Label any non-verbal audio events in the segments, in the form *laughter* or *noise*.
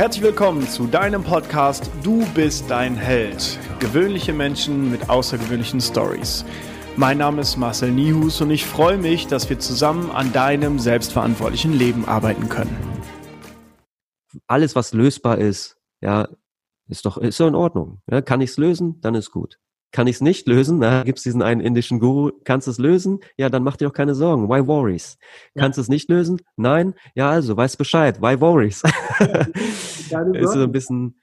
Herzlich willkommen zu deinem Podcast Du bist dein Held. Gewöhnliche Menschen mit außergewöhnlichen Stories. Mein Name ist Marcel Nihus und ich freue mich, dass wir zusammen an deinem selbstverantwortlichen Leben arbeiten können. Alles, was lösbar ist, ja, ist doch, ist in Ordnung. Ja, kann ich es lösen, dann ist gut. Kann ich es nicht lösen? Da gibt es diesen einen indischen Guru. Kannst du es lösen? Ja, dann mach dir doch keine Sorgen. Why worries? Ja. Kannst du es nicht lösen? Nein? Ja, also, weißt Bescheid. Why worries? *laughs* ist so ein bisschen,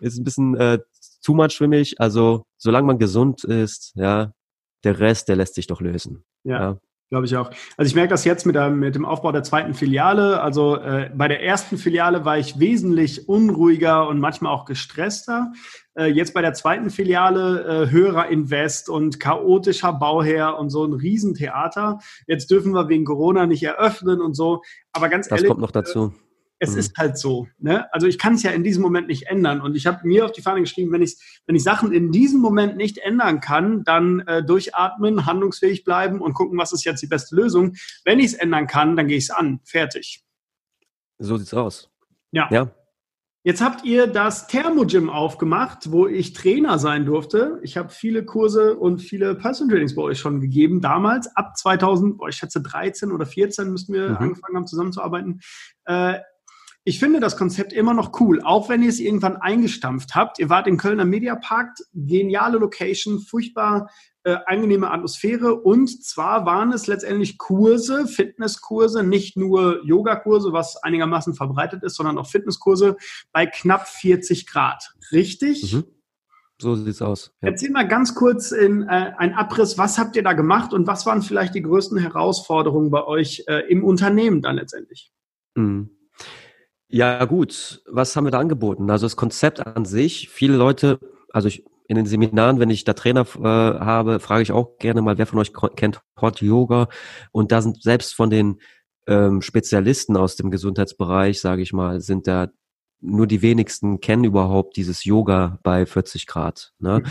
ist ein bisschen äh, too much für mich. Also, solange man gesund ist, ja, der Rest, der lässt sich doch lösen. ja. ja. Glaube ich auch. Also ich merke das jetzt mit, der, mit dem Aufbau der zweiten Filiale. Also äh, bei der ersten Filiale war ich wesentlich unruhiger und manchmal auch gestresster. Äh, jetzt bei der zweiten Filiale äh, höherer Invest und chaotischer Bauherr und so ein Riesentheater. Jetzt dürfen wir wegen Corona nicht eröffnen und so. Aber ganz das ehrlich. Das kommt noch dazu. Äh, es mhm. ist halt so. Ne? Also ich kann es ja in diesem Moment nicht ändern. Und ich habe mir auf die Fahne geschrieben, wenn ich, wenn ich Sachen in diesem Moment nicht ändern kann, dann äh, durchatmen, handlungsfähig bleiben und gucken, was ist jetzt die beste Lösung. Wenn ich es ändern kann, dann gehe ich es an. Fertig. So sieht's aus. Ja. ja. Jetzt habt ihr das Thermogym aufgemacht, wo ich Trainer sein durfte. Ich habe viele Kurse und viele Personal Trainings bei euch schon gegeben. Damals, ab 2000, boah, ich schätze 13 oder 14 müssten wir mhm. angefangen haben zusammenzuarbeiten. Äh, ich finde das Konzept immer noch cool, auch wenn ihr es irgendwann eingestampft habt. Ihr wart im Kölner Mediapark, geniale Location, furchtbar äh, angenehme Atmosphäre und zwar waren es letztendlich Kurse, Fitnesskurse, nicht nur Yogakurse, was einigermaßen verbreitet ist, sondern auch Fitnesskurse bei knapp 40 Grad. Richtig? Mhm. So sieht's aus. Ja. Erzähl mal ganz kurz in äh, ein Abriss, was habt ihr da gemacht und was waren vielleicht die größten Herausforderungen bei euch äh, im Unternehmen dann letztendlich? Mhm. Ja, gut. Was haben wir da angeboten? Also das Konzept an sich, viele Leute, also ich, in den Seminaren, wenn ich da Trainer äh, habe, frage ich auch gerne mal, wer von euch kennt Hot Yoga? Und da sind selbst von den ähm, Spezialisten aus dem Gesundheitsbereich, sage ich mal, sind da nur die wenigsten kennen überhaupt dieses Yoga bei 40 Grad. Ne? Mhm.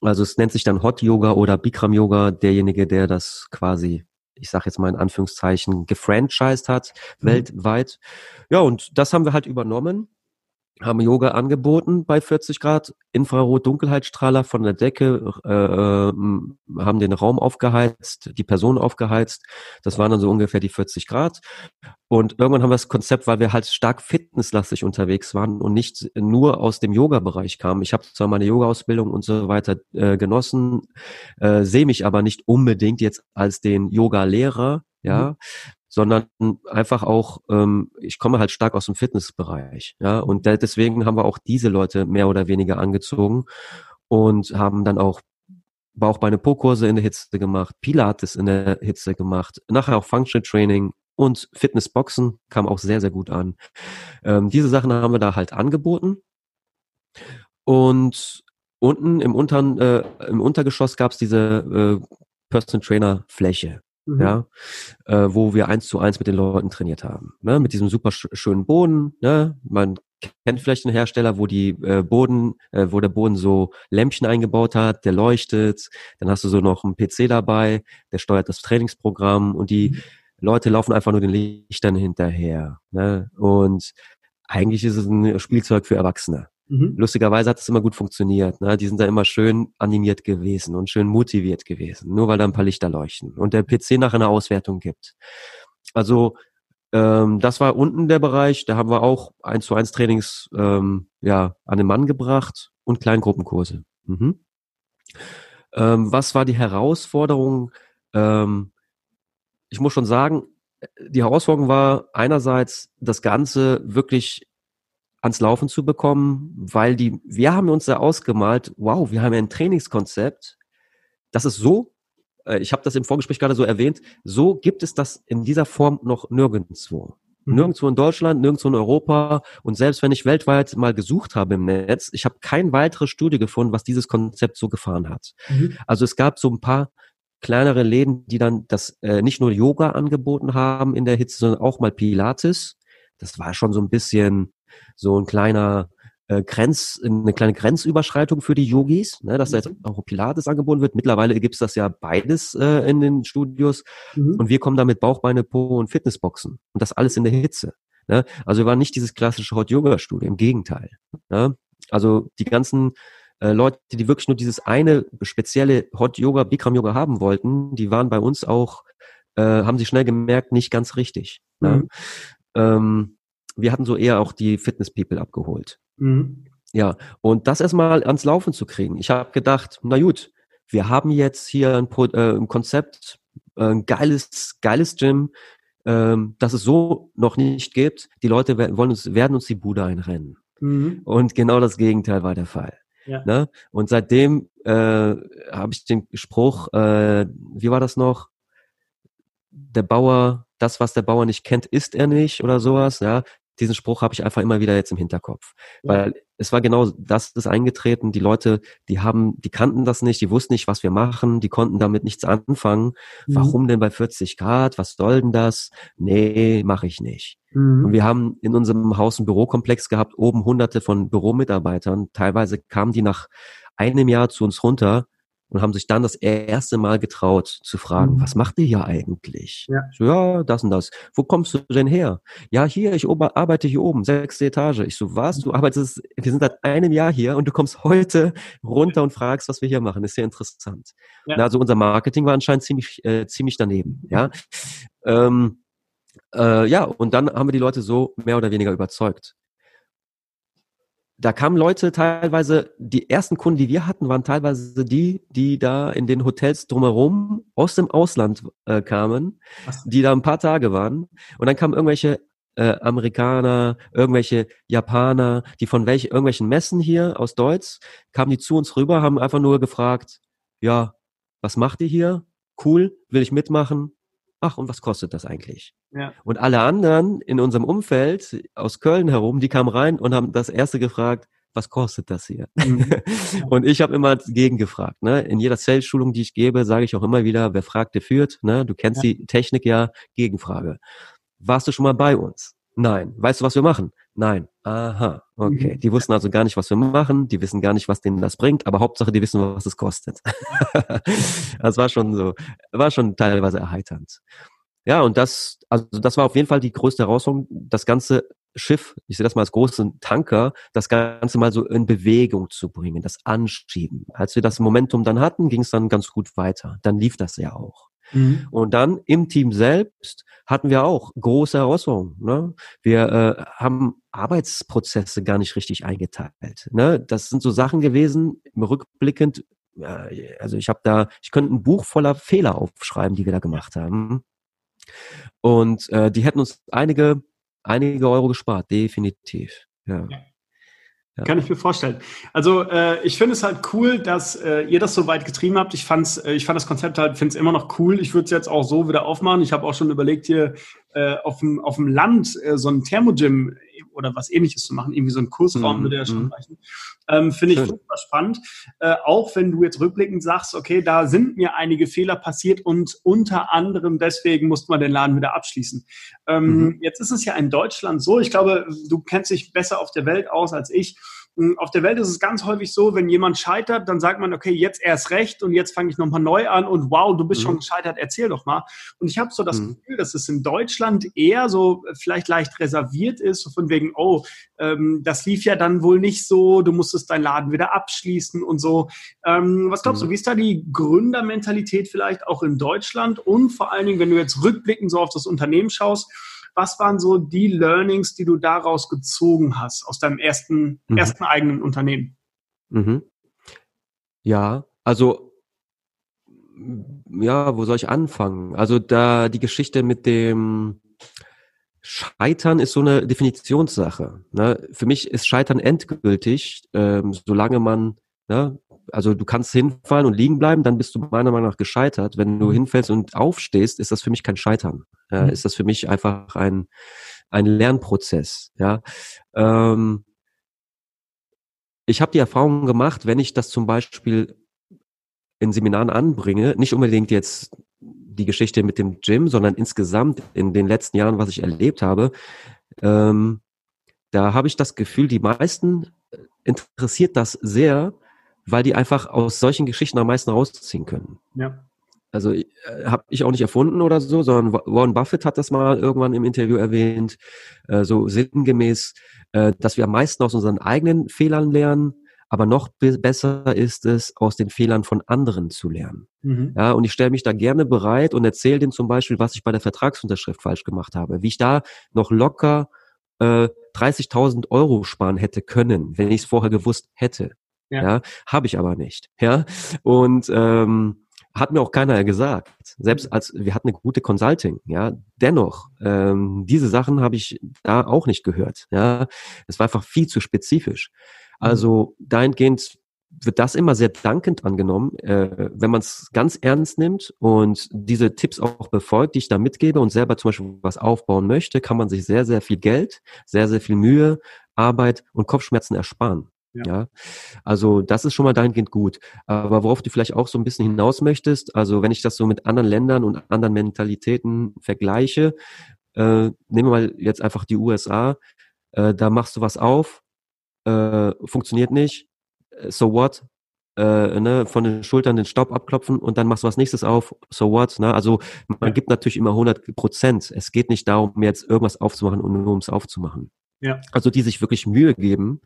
Also es nennt sich dann Hot Yoga oder Bikram Yoga, derjenige, der das quasi ich sage jetzt mal in Anführungszeichen, gefranchised hat, mhm. weltweit. Ja, und das haben wir halt übernommen haben Yoga angeboten bei 40 Grad, Infrarot-Dunkelheitsstrahler von der Decke, äh, äh, haben den Raum aufgeheizt, die Person aufgeheizt. Das waren dann so ungefähr die 40 Grad. Und irgendwann haben wir das Konzept, weil wir halt stark fitnesslastig unterwegs waren und nicht nur aus dem Yoga-Bereich kamen. Ich habe zwar meine Yoga-Ausbildung und so weiter äh, genossen, äh, sehe mich aber nicht unbedingt jetzt als den Yoga-Lehrer, ja, mhm sondern einfach auch, ähm, ich komme halt stark aus dem Fitnessbereich, ja, und deswegen haben wir auch diese Leute mehr oder weniger angezogen und haben dann auch Bauchbeine Po-Kurse in der Hitze gemacht, Pilates in der Hitze gemacht, nachher auch Functional Training und Fitnessboxen kam auch sehr, sehr gut an. Ähm, diese Sachen haben wir da halt angeboten und unten im, unteren, äh, im Untergeschoss gab es diese äh, Personal Trainer Fläche mhm. ja, äh, wo wir eins zu eins mit den Leuten trainiert haben. Ne? Mit diesem super sch schönen Boden. Ne? Man kennt vielleicht einen Hersteller, wo die äh, Boden, äh, wo der Boden so Lämpchen eingebaut hat, der leuchtet. Dann hast du so noch einen PC dabei, der steuert das Trainingsprogramm und die mhm. Leute laufen einfach nur den Lichtern hinterher. Ne? Und eigentlich ist es ein Spielzeug für Erwachsene. Mhm. Lustigerweise hat es immer gut funktioniert. Ne? Die sind da immer schön animiert gewesen und schön motiviert gewesen, nur weil da ein paar Lichter leuchten und der PC nachher eine Auswertung gibt. Also ähm, das war unten der Bereich, da haben wir auch eins zu eins Trainings ähm, ja, an den Mann gebracht und Kleingruppenkurse. Mhm. Ähm, was war die Herausforderung? Ähm, ich muss schon sagen, die Herausforderung war einerseits das Ganze wirklich ans Laufen zu bekommen, weil die, wir haben uns da ausgemalt, wow, wir haben ja ein Trainingskonzept, das ist so, äh, ich habe das im Vorgespräch gerade so erwähnt, so gibt es das in dieser Form noch nirgendwo. Mhm. Nirgendwo in Deutschland, nirgendwo in Europa und selbst wenn ich weltweit mal gesucht habe im Netz, ich habe keine weitere Studie gefunden, was dieses Konzept so gefahren hat. Mhm. Also es gab so ein paar kleinere Läden, die dann das äh, nicht nur Yoga angeboten haben in der Hitze, sondern auch mal Pilates. Das war schon so ein bisschen so ein kleiner äh, Grenz, eine kleine Grenzüberschreitung für die Yogis, ne, dass da jetzt mhm. auch Pilates angeboten wird. Mittlerweile gibt's das ja beides äh, in den Studios. Mhm. Und wir kommen da mit Bauchbeine, Po und Fitnessboxen. Und das alles in der Hitze. Ne? Also wir waren nicht dieses klassische Hot Yoga Studio, im Gegenteil. Ne? Also die ganzen äh, Leute, die wirklich nur dieses eine spezielle Hot Yoga, Bikram Yoga haben wollten, die waren bei uns auch, äh, haben sie schnell gemerkt, nicht ganz richtig. Ne? Mhm. Ähm, wir hatten so eher auch die Fitness People abgeholt. Mhm. Ja, und das erstmal ans Laufen zu kriegen. Ich habe gedacht, na gut, wir haben jetzt hier ein, äh, ein Konzept, äh, ein geiles, geiles Gym, ähm, das es so noch nicht gibt. Die Leute werden, wollen uns, werden uns die Bude einrennen. Mhm. Und genau das Gegenteil war der Fall. Ja. Ne? Und seitdem äh, habe ich den Spruch, äh, wie war das noch? Der Bauer, das, was der Bauer nicht kennt, ist er nicht oder sowas. Ja, diesen Spruch habe ich einfach immer wieder jetzt im Hinterkopf. Weil es war genau das ist eingetreten. Die Leute, die haben, die kannten das nicht, die wussten nicht, was wir machen, die konnten damit nichts anfangen. Mhm. Warum denn bei 40 Grad? Was soll denn das? Nee, mache ich nicht. Mhm. Und wir haben in unserem Haus einen Bürokomplex gehabt, oben hunderte von Büromitarbeitern. Teilweise kamen die nach einem Jahr zu uns runter und haben sich dann das erste Mal getraut zu fragen, mhm. was macht ihr hier eigentlich? Ja. So, ja, das und das. Wo kommst du denn her? Ja, hier, ich arbeite hier oben, sechste Etage. Ich so, was? Du arbeitest, wir sind seit einem Jahr hier und du kommst heute runter und fragst, was wir hier machen. ist sehr interessant. Ja. Na, also unser Marketing war anscheinend ziemlich, äh, ziemlich daneben, ja. Ähm, äh, ja, und dann haben wir die Leute so mehr oder weniger überzeugt da kamen Leute teilweise, die ersten Kunden, die wir hatten, waren teilweise die, die da in den Hotels drumherum aus dem Ausland äh, kamen, Was? die da ein paar Tage waren. Und dann kamen irgendwelche äh, Amerikaner, irgendwelche Japaner, die von welchen irgendwelchen Messen hier aus Deutsch, kamen die zu uns rüber, haben einfach nur gefragt, ja, was macht ihr hier? Cool, will ich mitmachen? Ach, und was kostet das eigentlich? Ja. Und alle anderen in unserem Umfeld aus Köln herum, die kamen rein und haben das erste gefragt, was kostet das hier? Mhm. *laughs* und ich habe immer gegengefragt. Ne? In jeder Sales-Schulung, die ich gebe, sage ich auch immer wieder, wer fragt, der führt. Ne? Du kennst ja. die Technik ja, Gegenfrage. Warst du schon mal bei uns? Nein. Weißt du, was wir machen? Nein. Aha, okay. Mhm. Die wussten also gar nicht, was wir machen. Die wissen gar nicht, was denen das bringt. Aber Hauptsache, die wissen, was es kostet. *laughs* das war schon so, war schon teilweise erheiternd. Ja, und das, also das war auf jeden Fall die größte Herausforderung, das ganze Schiff, ich sehe das mal als großen Tanker, das Ganze mal so in Bewegung zu bringen, das Anschieben. Als wir das Momentum dann hatten, ging es dann ganz gut weiter. Dann lief das ja auch. Mhm. Und dann im Team selbst hatten wir auch große Herausforderungen. Ne? Wir äh, haben Arbeitsprozesse gar nicht richtig eingeteilt. Ne? Das sind so Sachen gewesen, rückblickend, äh, also ich habe da, ich könnte ein Buch voller Fehler aufschreiben, die wir da gemacht haben. Und äh, die hätten uns einige, einige Euro gespart, definitiv. Ja. ja. Ja. Kann ich mir vorstellen. Also äh, ich finde es halt cool, dass äh, ihr das so weit getrieben habt. Ich fand's, äh, ich fand das Konzept halt, finde es immer noch cool. Ich würde es jetzt auch so wieder aufmachen. Ich habe auch schon überlegt, hier äh, auf dem auf dem Land äh, so ein Thermogym oder was ähnliches zu machen. Irgendwie so ein Kursraum mhm. würde ja schon mhm. reichen. Ähm, Finde ich super spannend. Äh, auch wenn du jetzt rückblickend sagst, okay, da sind mir einige Fehler passiert und unter anderem deswegen musste man den Laden wieder abschließen. Ähm, mhm. Jetzt ist es ja in Deutschland so, ich glaube, du kennst dich besser auf der Welt aus als ich. Hm, auf der Welt ist es ganz häufig so, wenn jemand scheitert, dann sagt man, okay, jetzt erst recht und jetzt fange ich nochmal neu an und wow, du bist mhm. schon gescheitert, erzähl doch mal. Und ich habe so das mhm. Gefühl, dass es in Deutschland eher so vielleicht leicht reserviert ist, so von wegen, oh, ähm, das lief ja dann wohl nicht so, du musstest deinen Laden wieder abschließen und so. Ähm, was glaubst mhm. du, wie ist da die Gründermentalität vielleicht auch in Deutschland und vor allen Dingen, wenn du jetzt rückblickend so auf das Unternehmen schaust, was waren so die Learnings, die du daraus gezogen hast, aus deinem ersten, mhm. ersten eigenen Unternehmen? Mhm. Ja, also ja, wo soll ich anfangen? Also da die Geschichte mit dem Scheitern ist so eine Definitionssache. Ne? Für mich ist Scheitern endgültig, ähm, solange man ne, also du kannst hinfallen und liegen bleiben, dann bist du meiner Meinung nach gescheitert. Wenn du mhm. hinfällst und aufstehst, ist das für mich kein Scheitern. Mhm. Ist das für mich einfach ein, ein Lernprozess. Ja. Ähm, ich habe die Erfahrung gemacht, wenn ich das zum Beispiel in Seminaren anbringe, nicht unbedingt jetzt die Geschichte mit dem Gym, sondern insgesamt in den letzten Jahren, was ich erlebt habe, ähm, da habe ich das Gefühl, die meisten interessiert das sehr, weil die einfach aus solchen Geschichten am meisten rausziehen können. Ja. also äh, habe ich auch nicht erfunden oder so, sondern Warren Buffett hat das mal irgendwann im Interview erwähnt, äh, so sinngemäß, äh, dass wir am meisten aus unseren eigenen Fehlern lernen, aber noch besser ist es, aus den Fehlern von anderen zu lernen. Mhm. Ja, und ich stelle mich da gerne bereit und erzähle denen zum Beispiel, was ich bei der Vertragsunterschrift falsch gemacht habe, wie ich da noch locker äh, 30.000 Euro sparen hätte können, wenn ich es vorher gewusst hätte. Ja, ja habe ich aber nicht. Ja, und ähm, hat mir auch keiner gesagt. Selbst mhm. als wir hatten eine gute Consulting, ja, dennoch ähm, diese Sachen habe ich da auch nicht gehört. Ja, es war einfach viel zu spezifisch. Mhm. Also dahingehend wird das immer sehr dankend angenommen, äh, wenn man es ganz ernst nimmt und diese Tipps auch befolgt, die ich da mitgebe und selber zum Beispiel was aufbauen möchte, kann man sich sehr, sehr viel Geld, sehr, sehr viel Mühe, Arbeit und Kopfschmerzen ersparen. Ja. ja. Also das ist schon mal dahingehend gut. Aber worauf du vielleicht auch so ein bisschen hinaus möchtest, also wenn ich das so mit anderen Ländern und anderen Mentalitäten vergleiche, äh, nehmen wir mal jetzt einfach die USA, äh, da machst du was auf, äh, funktioniert nicht, so what? Äh, ne, von den Schultern den Staub abklopfen und dann machst du was nächstes auf, so what? Ne? Also man gibt natürlich immer 100 Prozent. Es geht nicht darum, jetzt irgendwas aufzumachen und nur ums aufzumachen. Ja. Also die sich wirklich Mühe geben,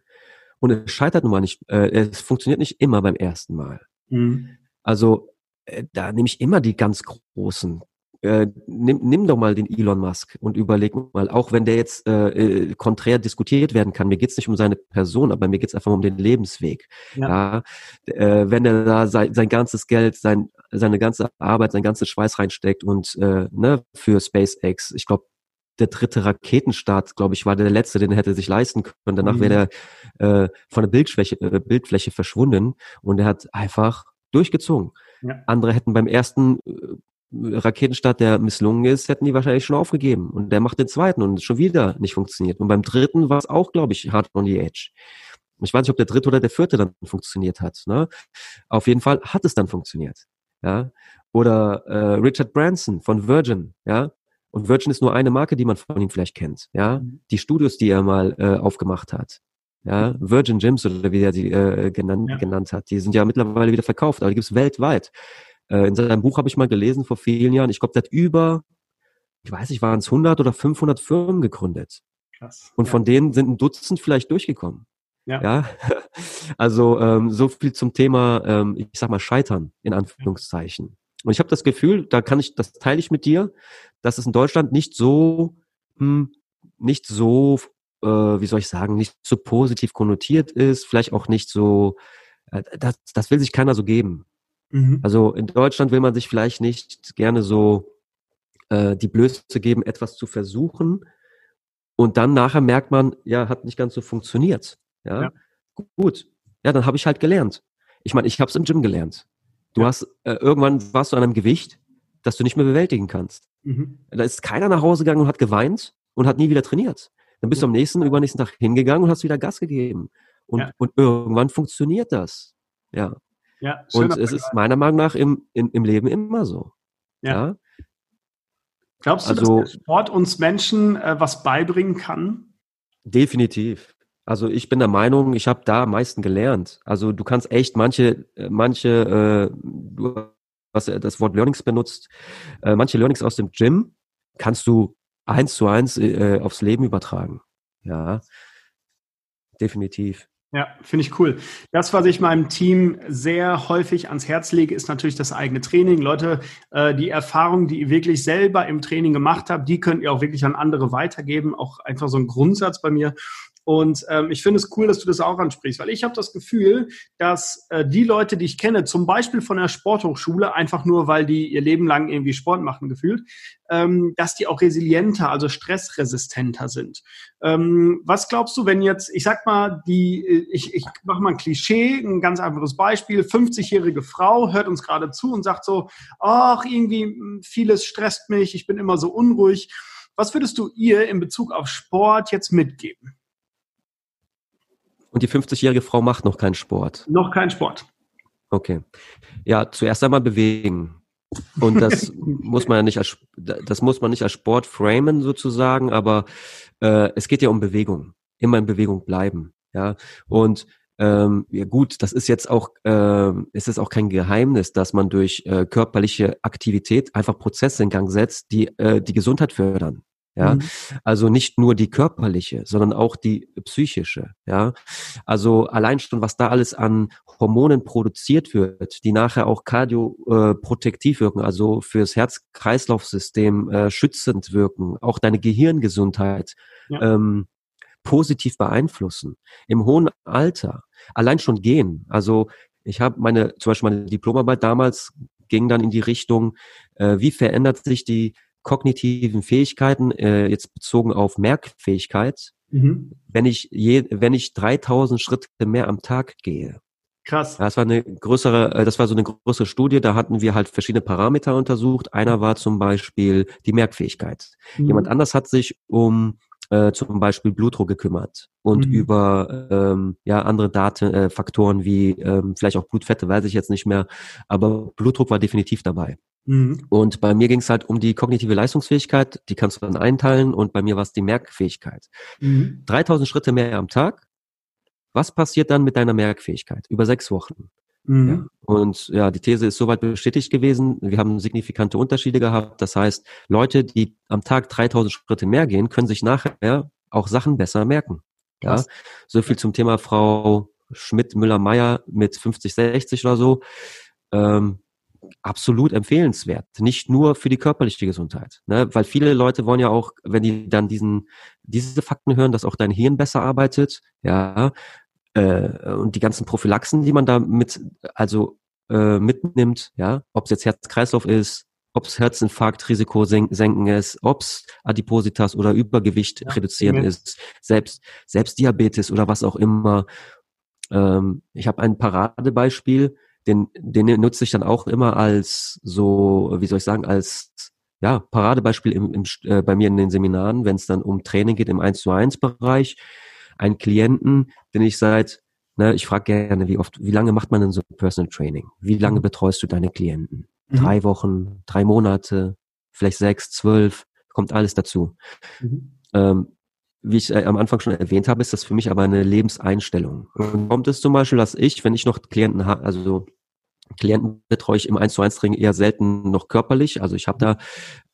und es scheitert nun mal nicht, äh, es funktioniert nicht immer beim ersten Mal. Mhm. Also äh, da nehme ich immer die ganz großen. Äh, nimm, nimm doch mal den Elon Musk und überleg mal, auch wenn der jetzt äh, äh konträr diskutiert werden kann, mir geht's nicht um seine Person, aber mir geht's einfach um den Lebensweg. Ja. ja äh, wenn er da sein, sein ganzes Geld, sein, seine ganze Arbeit, sein ganzes Schweiß reinsteckt und äh, ne, für SpaceX, ich glaube, der dritte Raketenstart, glaube ich, war der letzte, den er hätte sich leisten können. Danach mhm. wäre er äh, von der Bildfläche, äh, Bildfläche verschwunden und er hat einfach durchgezogen. Ja. Andere hätten beim ersten äh, Raketenstart, der misslungen ist, hätten die wahrscheinlich schon aufgegeben. Und der macht den zweiten und schon wieder nicht funktioniert. Und beim dritten war es auch, glaube ich, hard on the edge. Ich weiß nicht, ob der dritte oder der vierte dann funktioniert hat. Ne? Auf jeden Fall hat es dann funktioniert. Ja. Oder äh, Richard Branson von Virgin, ja, und Virgin ist nur eine Marke, die man von ihm vielleicht kennt. Ja, mhm. die Studios, die er mal äh, aufgemacht hat. Ja, Virgin Gyms oder wie er sie äh, genannt, ja. genannt hat, die sind ja mittlerweile wieder verkauft, aber die gibt es weltweit. Äh, in seinem Buch habe ich mal gelesen vor vielen Jahren. Ich glaube, der hat über, ich weiß nicht, waren es 100 oder 500 Firmen gegründet. Krass. Und ja. von denen sind ein Dutzend vielleicht durchgekommen. Ja. ja? *laughs* Also ähm, so viel zum Thema, ähm, ich sag mal, Scheitern in Anführungszeichen. Und ich habe das Gefühl, da kann ich, das teile ich mit dir, dass es in Deutschland nicht so, hm, nicht so, äh, wie soll ich sagen, nicht so positiv konnotiert ist, vielleicht auch nicht so, äh, das, das will sich keiner so geben. Mhm. Also in Deutschland will man sich vielleicht nicht gerne so äh, die Blöße geben, etwas zu versuchen. Und dann nachher merkt man, ja, hat nicht ganz so funktioniert. Ja, ja. gut. Ja, dann habe ich halt gelernt. Ich meine, ich habe es im Gym gelernt. Du ja. hast äh, irgendwann warst du an einem Gewicht, das du nicht mehr bewältigen kannst. Mhm. Da ist keiner nach Hause gegangen und hat geweint und hat nie wieder trainiert. Dann bist ja. du am nächsten, übernächsten Tag hingegangen und hast wieder Gas gegeben. Und, ja. und irgendwann funktioniert das. Ja. ja und es ist meiner Meinung nach im, im, im Leben immer so. Ja. Glaubst du, also, dass der Sport uns Menschen äh, was beibringen kann? Definitiv. Also ich bin der Meinung, ich habe da am meisten gelernt. Also du kannst echt manche, äh, manche, äh, du hast das Wort Learnings benutzt, äh, manche Learnings aus dem Gym kannst du eins zu eins äh, aufs Leben übertragen. Ja, definitiv. Ja, finde ich cool. Das, was ich meinem Team sehr häufig ans Herz lege, ist natürlich das eigene Training. Leute, äh, die Erfahrung, die ihr wirklich selber im Training gemacht habt, die könnt ihr auch wirklich an andere weitergeben. Auch einfach so ein Grundsatz bei mir. Und ähm, ich finde es cool, dass du das auch ansprichst, weil ich habe das Gefühl, dass äh, die Leute, die ich kenne, zum Beispiel von der Sporthochschule, einfach nur, weil die ihr Leben lang irgendwie Sport machen gefühlt, ähm, dass die auch resilienter, also stressresistenter sind. Ähm, was glaubst du, wenn jetzt, ich sag mal, die, äh, ich, ich mache mal ein Klischee, ein ganz einfaches Beispiel, 50-jährige Frau hört uns gerade zu und sagt so, ach, irgendwie hm, vieles stresst mich, ich bin immer so unruhig. Was würdest du ihr in Bezug auf Sport jetzt mitgeben? Und die 50-jährige Frau macht noch keinen Sport. Noch keinen Sport. Okay. Ja, zuerst einmal bewegen. Und das *laughs* muss man ja nicht als das muss man nicht als Sport framen sozusagen, aber äh, es geht ja um Bewegung. Immer in Bewegung bleiben. Ja. Und ähm, ja gut, das ist jetzt auch, äh, ist es auch kein Geheimnis, dass man durch äh, körperliche Aktivität einfach Prozesse in Gang setzt, die äh, die Gesundheit fördern. Ja, mhm. also nicht nur die körperliche, sondern auch die psychische. Ja, also allein schon, was da alles an Hormonen produziert wird, die nachher auch kardioprotektiv äh, wirken, also fürs Herz-Kreislauf-System äh, schützend wirken, auch deine Gehirngesundheit ja. ähm, positiv beeinflussen. Im hohen Alter, allein schon gehen. Also ich habe meine, zum Beispiel meine Diplomarbeit damals ging dann in die Richtung, äh, wie verändert sich die kognitiven Fähigkeiten, äh, jetzt bezogen auf Merkfähigkeit, mhm. wenn ich je, wenn ich 3000 Schritte mehr am Tag gehe. Krass. Das war eine größere, äh, das war so eine größere Studie, da hatten wir halt verschiedene Parameter untersucht. Einer war zum Beispiel die Merkfähigkeit. Mhm. Jemand anders hat sich um äh, zum Beispiel Blutdruck gekümmert und mhm. über ähm, ja andere Daten, äh, Faktoren wie ähm, vielleicht auch Blutfette, weiß ich jetzt nicht mehr, aber Blutdruck war definitiv dabei. Mhm. Und bei mir ging es halt um die kognitive Leistungsfähigkeit, die kannst du dann einteilen und bei mir war es die Merkfähigkeit. Mhm. 3000 Schritte mehr am Tag. Was passiert dann mit deiner Merkfähigkeit über sechs Wochen? Mhm. Ja. Und ja, die These ist soweit bestätigt gewesen. Wir haben signifikante Unterschiede gehabt. Das heißt, Leute, die am Tag 3000 Schritte mehr gehen, können sich nachher auch Sachen besser merken. Ja, so viel zum Thema Frau Schmidt, Müller, Meier mit 50, 60 oder so. Ähm, absolut empfehlenswert. Nicht nur für die körperliche Gesundheit. Ne? Weil viele Leute wollen ja auch, wenn die dann diesen, diese Fakten hören, dass auch dein Hirn besser arbeitet, ja, äh, und die ganzen Prophylaxen, die man da mit, also äh, mitnimmt, ja, ob es jetzt Herz-Kreislauf ist, ob es Herzinfarktrisiko senken ist, ob es Adipositas oder Übergewicht ja, reduzieren ja. ist, selbst, selbst Diabetes oder was auch immer. Ähm, ich habe ein Paradebeispiel, den, den nutze ich dann auch immer als so, wie soll ich sagen, als ja, Paradebeispiel im, im, äh, bei mir in den Seminaren, wenn es dann um Training geht im 1 zu 1 Bereich. Einen Klienten, den ich seit, ne, ich frage gerne, wie oft, wie lange macht man denn so Personal Training? Wie lange mhm. betreust du deine Klienten? Mhm. Drei Wochen, drei Monate, vielleicht sechs, zwölf, kommt alles dazu. Mhm. Ähm, wie ich äh, am Anfang schon erwähnt habe, ist das für mich aber eine Lebenseinstellung. Und kommt es zum Beispiel, dass ich, wenn ich noch Klienten habe, also so Klienten betreue ich im 1 zu 1 Training eher selten noch körperlich. Also ich habe da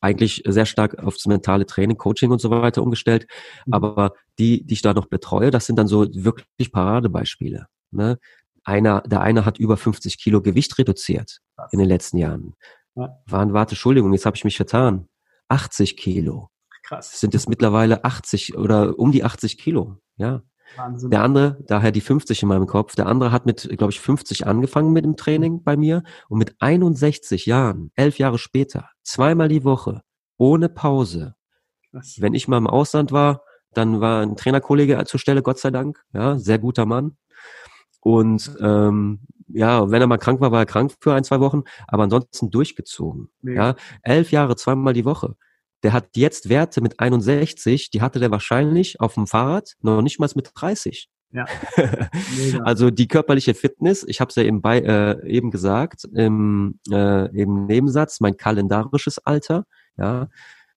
eigentlich sehr stark aufs mentale Training, Coaching und so weiter umgestellt. Mhm. Aber die, die ich da noch betreue, das sind dann so wirklich Paradebeispiele. Ne? Einer, der eine hat über 50 Kilo Gewicht reduziert in den letzten Jahren. Ja. Waren, warte, Entschuldigung, jetzt habe ich mich vertan. 80 Kilo. Krass. Sind es mittlerweile 80 oder um die 80 Kilo, ja. Wahnsinn. Der andere, daher die 50 in meinem Kopf, der andere hat mit, glaube ich, 50 angefangen mit dem Training bei mir und mit 61 Jahren, elf Jahre später, zweimal die Woche, ohne Pause. Krass. Wenn ich mal im Ausland war, dann war ein Trainerkollege zur Stelle, Gott sei Dank, ja, sehr guter Mann. Und ähm, ja, wenn er mal krank war, war er krank für ein, zwei Wochen, aber ansonsten durchgezogen. Mega. Ja, elf Jahre, zweimal die Woche der hat jetzt Werte mit 61, die hatte der wahrscheinlich auf dem Fahrrad noch nicht mal mit 30. Ja. *laughs* also die körperliche Fitness, ich habe es ja eben bei äh, eben gesagt im, äh, im Nebensatz, mein kalendarisches Alter, ja.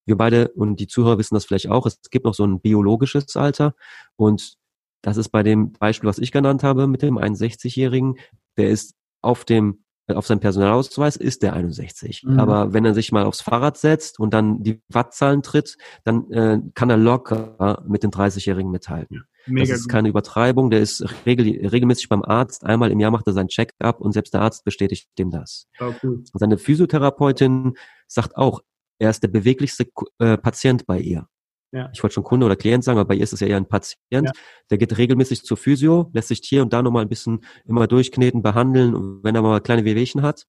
Wir beide und die Zuhörer wissen das vielleicht auch, es gibt noch so ein biologisches Alter und das ist bei dem Beispiel, was ich genannt habe mit dem 61-Jährigen, der ist auf dem auf seinem Personalausweis ist der 61. Mhm. Aber wenn er sich mal aufs Fahrrad setzt und dann die Wattzahlen tritt, dann äh, kann er locker mit den 30-Jährigen mithalten. Mega das ist keine Übertreibung, der ist regel regelmäßig beim Arzt, einmal im Jahr macht er sein Check-up und selbst der Arzt bestätigt dem das. Oh, cool. Seine Physiotherapeutin sagt auch, er ist der beweglichste äh, Patient bei ihr. Ja. Ich wollte schon Kunde oder Klient sagen, aber bei ihr ist es ja eher ein Patient. Ja. Der geht regelmäßig zur Physio, lässt sich hier und da nochmal ein bisschen immer durchkneten, behandeln, wenn er mal kleine Wehwehchen hat.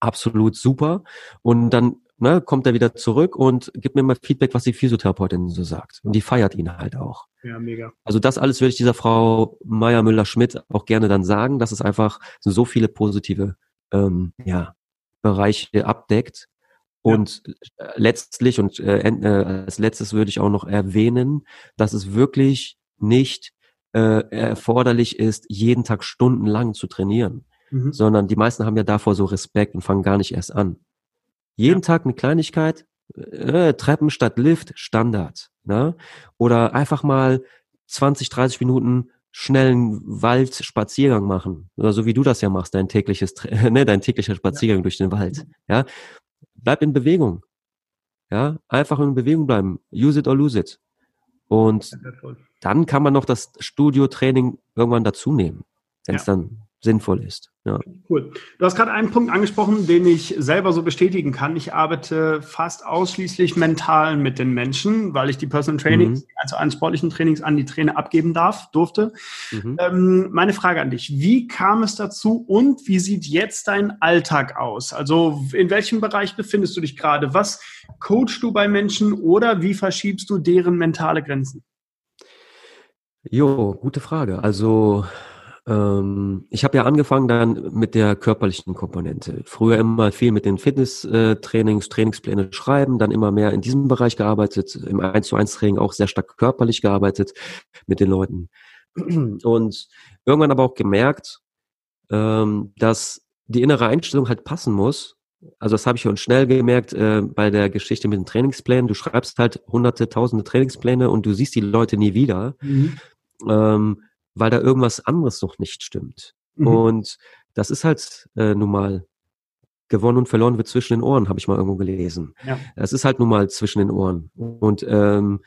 Absolut super. Und dann ne, kommt er wieder zurück und gibt mir mal Feedback, was die Physiotherapeutin so sagt. Und die feiert ihn halt auch. Ja, mega. Also das alles würde ich dieser Frau Meier Müller-Schmidt auch gerne dann sagen, dass es einfach so viele positive ähm, ja, Bereiche abdeckt, und ja. letztlich und äh, äh, als letztes würde ich auch noch erwähnen, dass es wirklich nicht äh, erforderlich ist, jeden Tag stundenlang zu trainieren, mhm. sondern die meisten haben ja davor so Respekt und fangen gar nicht erst an. Jeden ja. Tag eine Kleinigkeit, äh, Treppen statt Lift, Standard. Ne? Oder einfach mal 20, 30 Minuten schnellen Waldspaziergang machen. Oder so wie du das ja machst, dein tägliches, *laughs* ne, dein täglicher Spaziergang ja. durch den Wald. Ja. Bleib in Bewegung. Ja. Einfach in Bewegung bleiben. Use it or lose it. Und dann kann man noch das Studio-Training irgendwann dazu nehmen, wenn es ja. dann sinnvoll ist. Ja. Cool. Du hast gerade einen Punkt angesprochen, den ich selber so bestätigen kann. Ich arbeite fast ausschließlich mental mit den Menschen, weil ich die Personal Trainings, mhm. also an sportlichen Trainings an die Trainer abgeben darf, durfte. Mhm. Ähm, meine Frage an dich, wie kam es dazu und wie sieht jetzt dein Alltag aus? Also in welchem Bereich befindest du dich gerade? Was coachst du bei Menschen oder wie verschiebst du deren mentale Grenzen? Jo, gute Frage. Also ähm, ich habe ja angefangen dann mit der körperlichen Komponente. Früher immer viel mit den Fitness-Trainings, Trainingspläne schreiben, dann immer mehr in diesem Bereich gearbeitet, im 1 zu 1 Training auch sehr stark körperlich gearbeitet mit den Leuten. Und irgendwann aber auch gemerkt, ähm, dass die innere Einstellung halt passen muss. Also das habe ich schon schnell gemerkt äh, bei der Geschichte mit den Trainingsplänen. Du schreibst halt hunderte, tausende Trainingspläne und du siehst die Leute nie wieder. Mhm. Ähm, weil da irgendwas anderes noch nicht stimmt. Mhm. Und das ist halt äh, nun mal gewonnen und verloren wird zwischen den Ohren, habe ich mal irgendwo gelesen. Ja. Das ist halt nun mal zwischen den Ohren. Und ähm,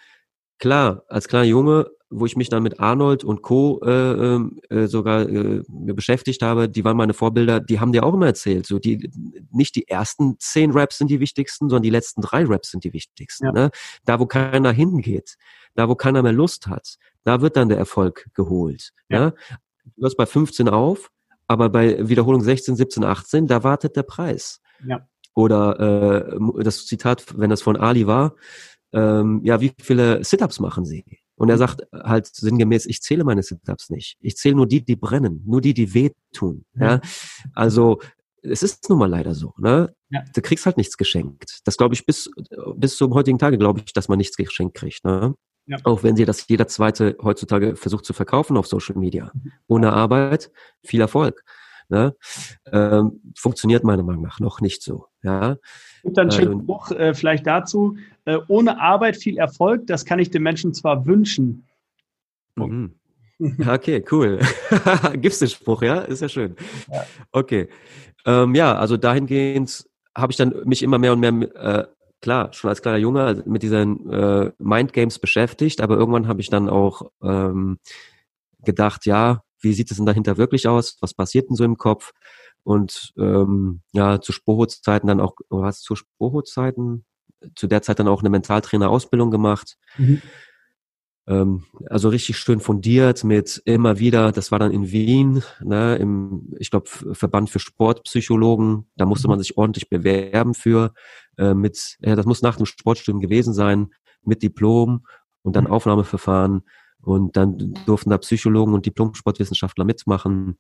klar, als kleiner Junge, wo ich mich dann mit Arnold und Co. Äh, ähm, äh, sogar äh, beschäftigt habe, die waren meine Vorbilder, die haben dir auch immer erzählt, so die nicht die ersten zehn Raps sind die wichtigsten, sondern die letzten drei Raps sind die wichtigsten. Ja. Ne? Da, wo keiner hingeht, da, wo keiner mehr Lust hat, da wird dann der Erfolg geholt. Ja. ja? Du hörst bei 15 auf, aber bei Wiederholung 16, 17, 18, da wartet der Preis. Ja. Oder äh, das Zitat, wenn das von Ali war, ähm, ja, wie viele Sit-ups machen Sie? Und er mhm. sagt halt sinngemäß, ich zähle meine Sit-ups nicht. Ich zähle nur die, die brennen, nur die, die wehtun. Ja? Also es ist nun mal leider so. Ne? Ja. Du kriegst halt nichts geschenkt. Das glaube ich bis bis zum heutigen Tage glaube ich, dass man nichts geschenkt kriegt. Ne? Ja. Auch wenn sie das jeder zweite heutzutage versucht zu verkaufen auf Social Media. Mhm. Ohne Arbeit viel Erfolg. Ne? Ähm, funktioniert meiner Meinung nach noch nicht so. Ja. Gibt einen schönen ähm, Spruch äh, vielleicht dazu. Äh, ohne Arbeit viel Erfolg, das kann ich den Menschen zwar wünschen. Mhm. *laughs* Okay, cool. *laughs* Gibt's den Spruch, ja? Ist ja schön. Ja. Okay. Ähm, ja, also dahingehend habe ich dann mich immer mehr und mehr äh, klar, schon als kleiner Junge mit diesen äh, Mindgames beschäftigt, aber irgendwann habe ich dann auch ähm, gedacht, ja, wie sieht es denn dahinter wirklich aus? Was passiert denn so im Kopf? Und ähm, ja, zu Spurhutszeiten dann auch, was zu Spurhutszeiten? Zu der Zeit dann auch eine Mentaltrainer-Ausbildung gemacht. Mhm. Ähm, also richtig schön fundiert mit immer wieder, das war dann in Wien, ne, im, ich glaube, Verband für Sportpsychologen, da musste man mhm. sich ordentlich bewerben für, äh, mit, ja, das muss nach dem Sportstudium gewesen sein, mit Diplom und dann mhm. Aufnahmeverfahren und dann durften da Psychologen und Diplom-Sportwissenschaftler mitmachen.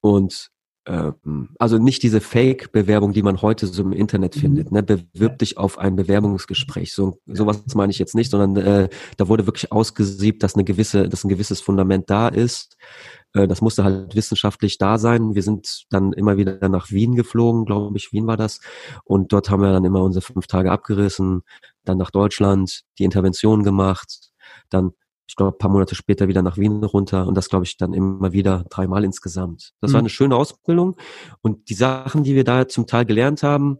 Und ähm, also nicht diese Fake-Bewerbung, die man heute so im Internet mhm. findet. Ne? Bewirb dich auf ein Bewerbungsgespräch. So sowas meine ich jetzt nicht, sondern äh, da wurde wirklich ausgesiebt, dass eine gewisse, dass ein gewisses Fundament da ist. Äh, das musste halt wissenschaftlich da sein. Wir sind dann immer wieder nach Wien geflogen, glaube ich, Wien war das. Und dort haben wir dann immer unsere fünf Tage abgerissen, dann nach Deutschland, die Intervention gemacht, dann ich glaube, ein paar Monate später wieder nach Wien runter und das, glaube ich, dann immer wieder dreimal insgesamt. Das mhm. war eine schöne Ausbildung und die Sachen, die wir da zum Teil gelernt haben,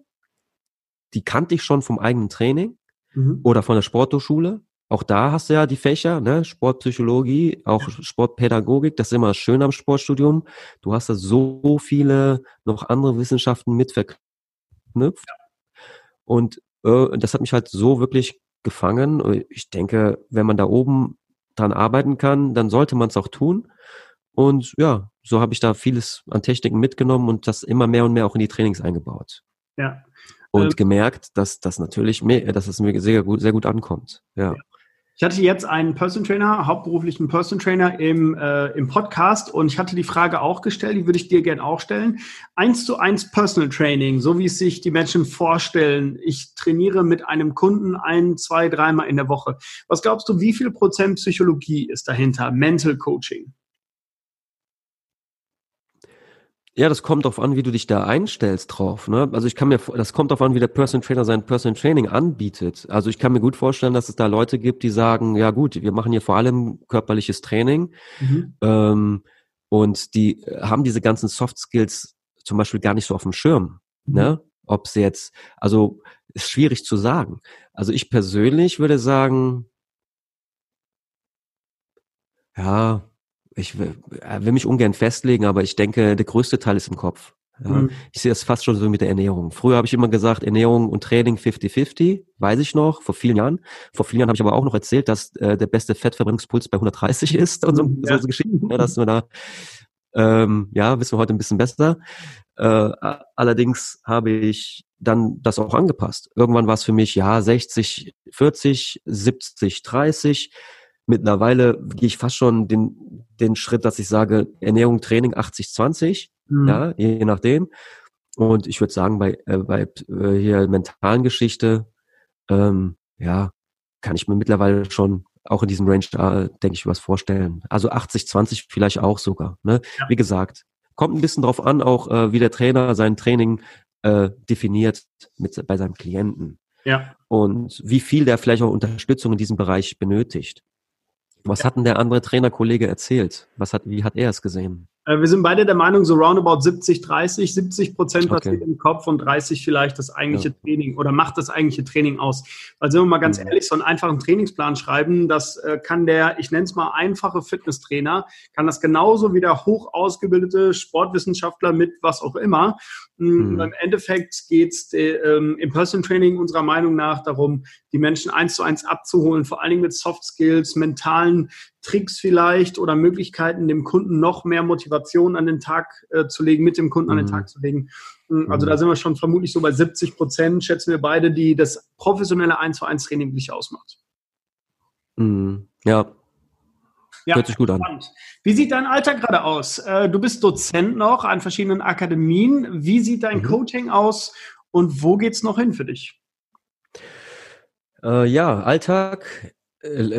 die kannte ich schon vom eigenen Training mhm. oder von der Sporthochschule. Auch da hast du ja die Fächer, ne? Sportpsychologie, auch ja. Sportpädagogik, das ist immer schön am Sportstudium. Du hast da so viele noch andere Wissenschaften mit verknüpft. Ja. Und äh, das hat mich halt so wirklich gefangen. Ich denke, wenn man da oben dran arbeiten kann, dann sollte man es auch tun. Und ja, so habe ich da vieles an Techniken mitgenommen und das immer mehr und mehr auch in die Trainings eingebaut. Ja. Und ähm, gemerkt, dass das natürlich mehr, dass es mir sehr gut, sehr gut ankommt. Ja. ja. Ich hatte jetzt einen Person Trainer, hauptberuflichen Person Trainer im, äh, im Podcast und ich hatte die Frage auch gestellt, die würde ich dir gerne auch stellen. Eins zu eins Personal Training, so wie es sich die Menschen vorstellen. Ich trainiere mit einem Kunden ein, zwei, dreimal in der Woche. Was glaubst du, wie viel Prozent Psychologie ist dahinter? Mental Coaching? Ja, das kommt darauf an, wie du dich da einstellst drauf. Ne? Also ich kann mir, das kommt darauf an, wie der Personal Trainer sein Personal Training anbietet. Also ich kann mir gut vorstellen, dass es da Leute gibt, die sagen, ja gut, wir machen hier vor allem körperliches Training mhm. ähm, und die haben diese ganzen Soft Skills zum Beispiel gar nicht so auf dem Schirm. Mhm. Ne? Ob sie jetzt, also ist schwierig zu sagen. Also ich persönlich würde sagen, ja, ich will, äh, will mich ungern festlegen, aber ich denke, der größte Teil ist im Kopf. Ja, mhm. Ich sehe das fast schon so mit der Ernährung. Früher habe ich immer gesagt, Ernährung und Training 50-50, weiß ich noch, vor vielen Jahren. Vor vielen Jahren habe ich aber auch noch erzählt, dass äh, der beste Fettverbrennungspuls bei 130 *laughs* ist und so, ja. so Geschichten, ne, dass wir da, ähm, ja, wissen wir heute ein bisschen besser. Äh, allerdings habe ich dann das auch angepasst. Irgendwann war es für mich, ja, 60, 40, 70, 30 Mittlerweile gehe ich fast schon den, den Schritt, dass ich sage, Ernährung, Training 80-20, mhm. ja, je nachdem. Und ich würde sagen, bei, äh, bei äh, hier mentalen Geschichte, ähm, ja, kann ich mir mittlerweile schon auch in diesem Range, äh, denke ich, was vorstellen. Also 80-20 vielleicht auch sogar. Ne? Ja. Wie gesagt, kommt ein bisschen drauf an, auch äh, wie der Trainer sein Training äh, definiert mit, bei seinem Klienten. Ja. Und wie viel der vielleicht auch Unterstützung in diesem Bereich benötigt. Was hat denn der andere Trainerkollege erzählt? Was hat, wie hat er es gesehen? Äh, wir sind beide der Meinung, so roundabout 70, 30, 70 Prozent okay. passiert im Kopf und 30 vielleicht das eigentliche ja. Training oder macht das eigentliche Training aus. Weil sind wir mal ganz mhm. ehrlich, so einen einfachen Trainingsplan schreiben, das äh, kann der, ich nenne es mal einfache Fitnesstrainer, kann das genauso wie der hoch ausgebildete Sportwissenschaftler mit was auch immer. Mm, mhm. Im Endeffekt geht es ähm, im Personal Training unserer Meinung nach darum, die Menschen eins zu eins abzuholen, vor allen Dingen mit Soft Skills, mentalen Tricks vielleicht oder Möglichkeiten, dem Kunden noch mehr Motivation an den Tag äh, zu legen, mit dem Kunden mhm. an den mhm. Tag zu legen. Mm, also mhm. da sind wir schon vermutlich so bei 70 Prozent, schätzen wir beide, die das professionelle 1 zu 1 Training wirklich ausmacht. Mhm. Ja, ja, Hört sich gut an. Wie sieht dein Alltag gerade aus? Äh, du bist Dozent noch an verschiedenen Akademien. Wie sieht dein mhm. Coaching aus und wo geht's noch hin für dich? Äh, ja, Alltag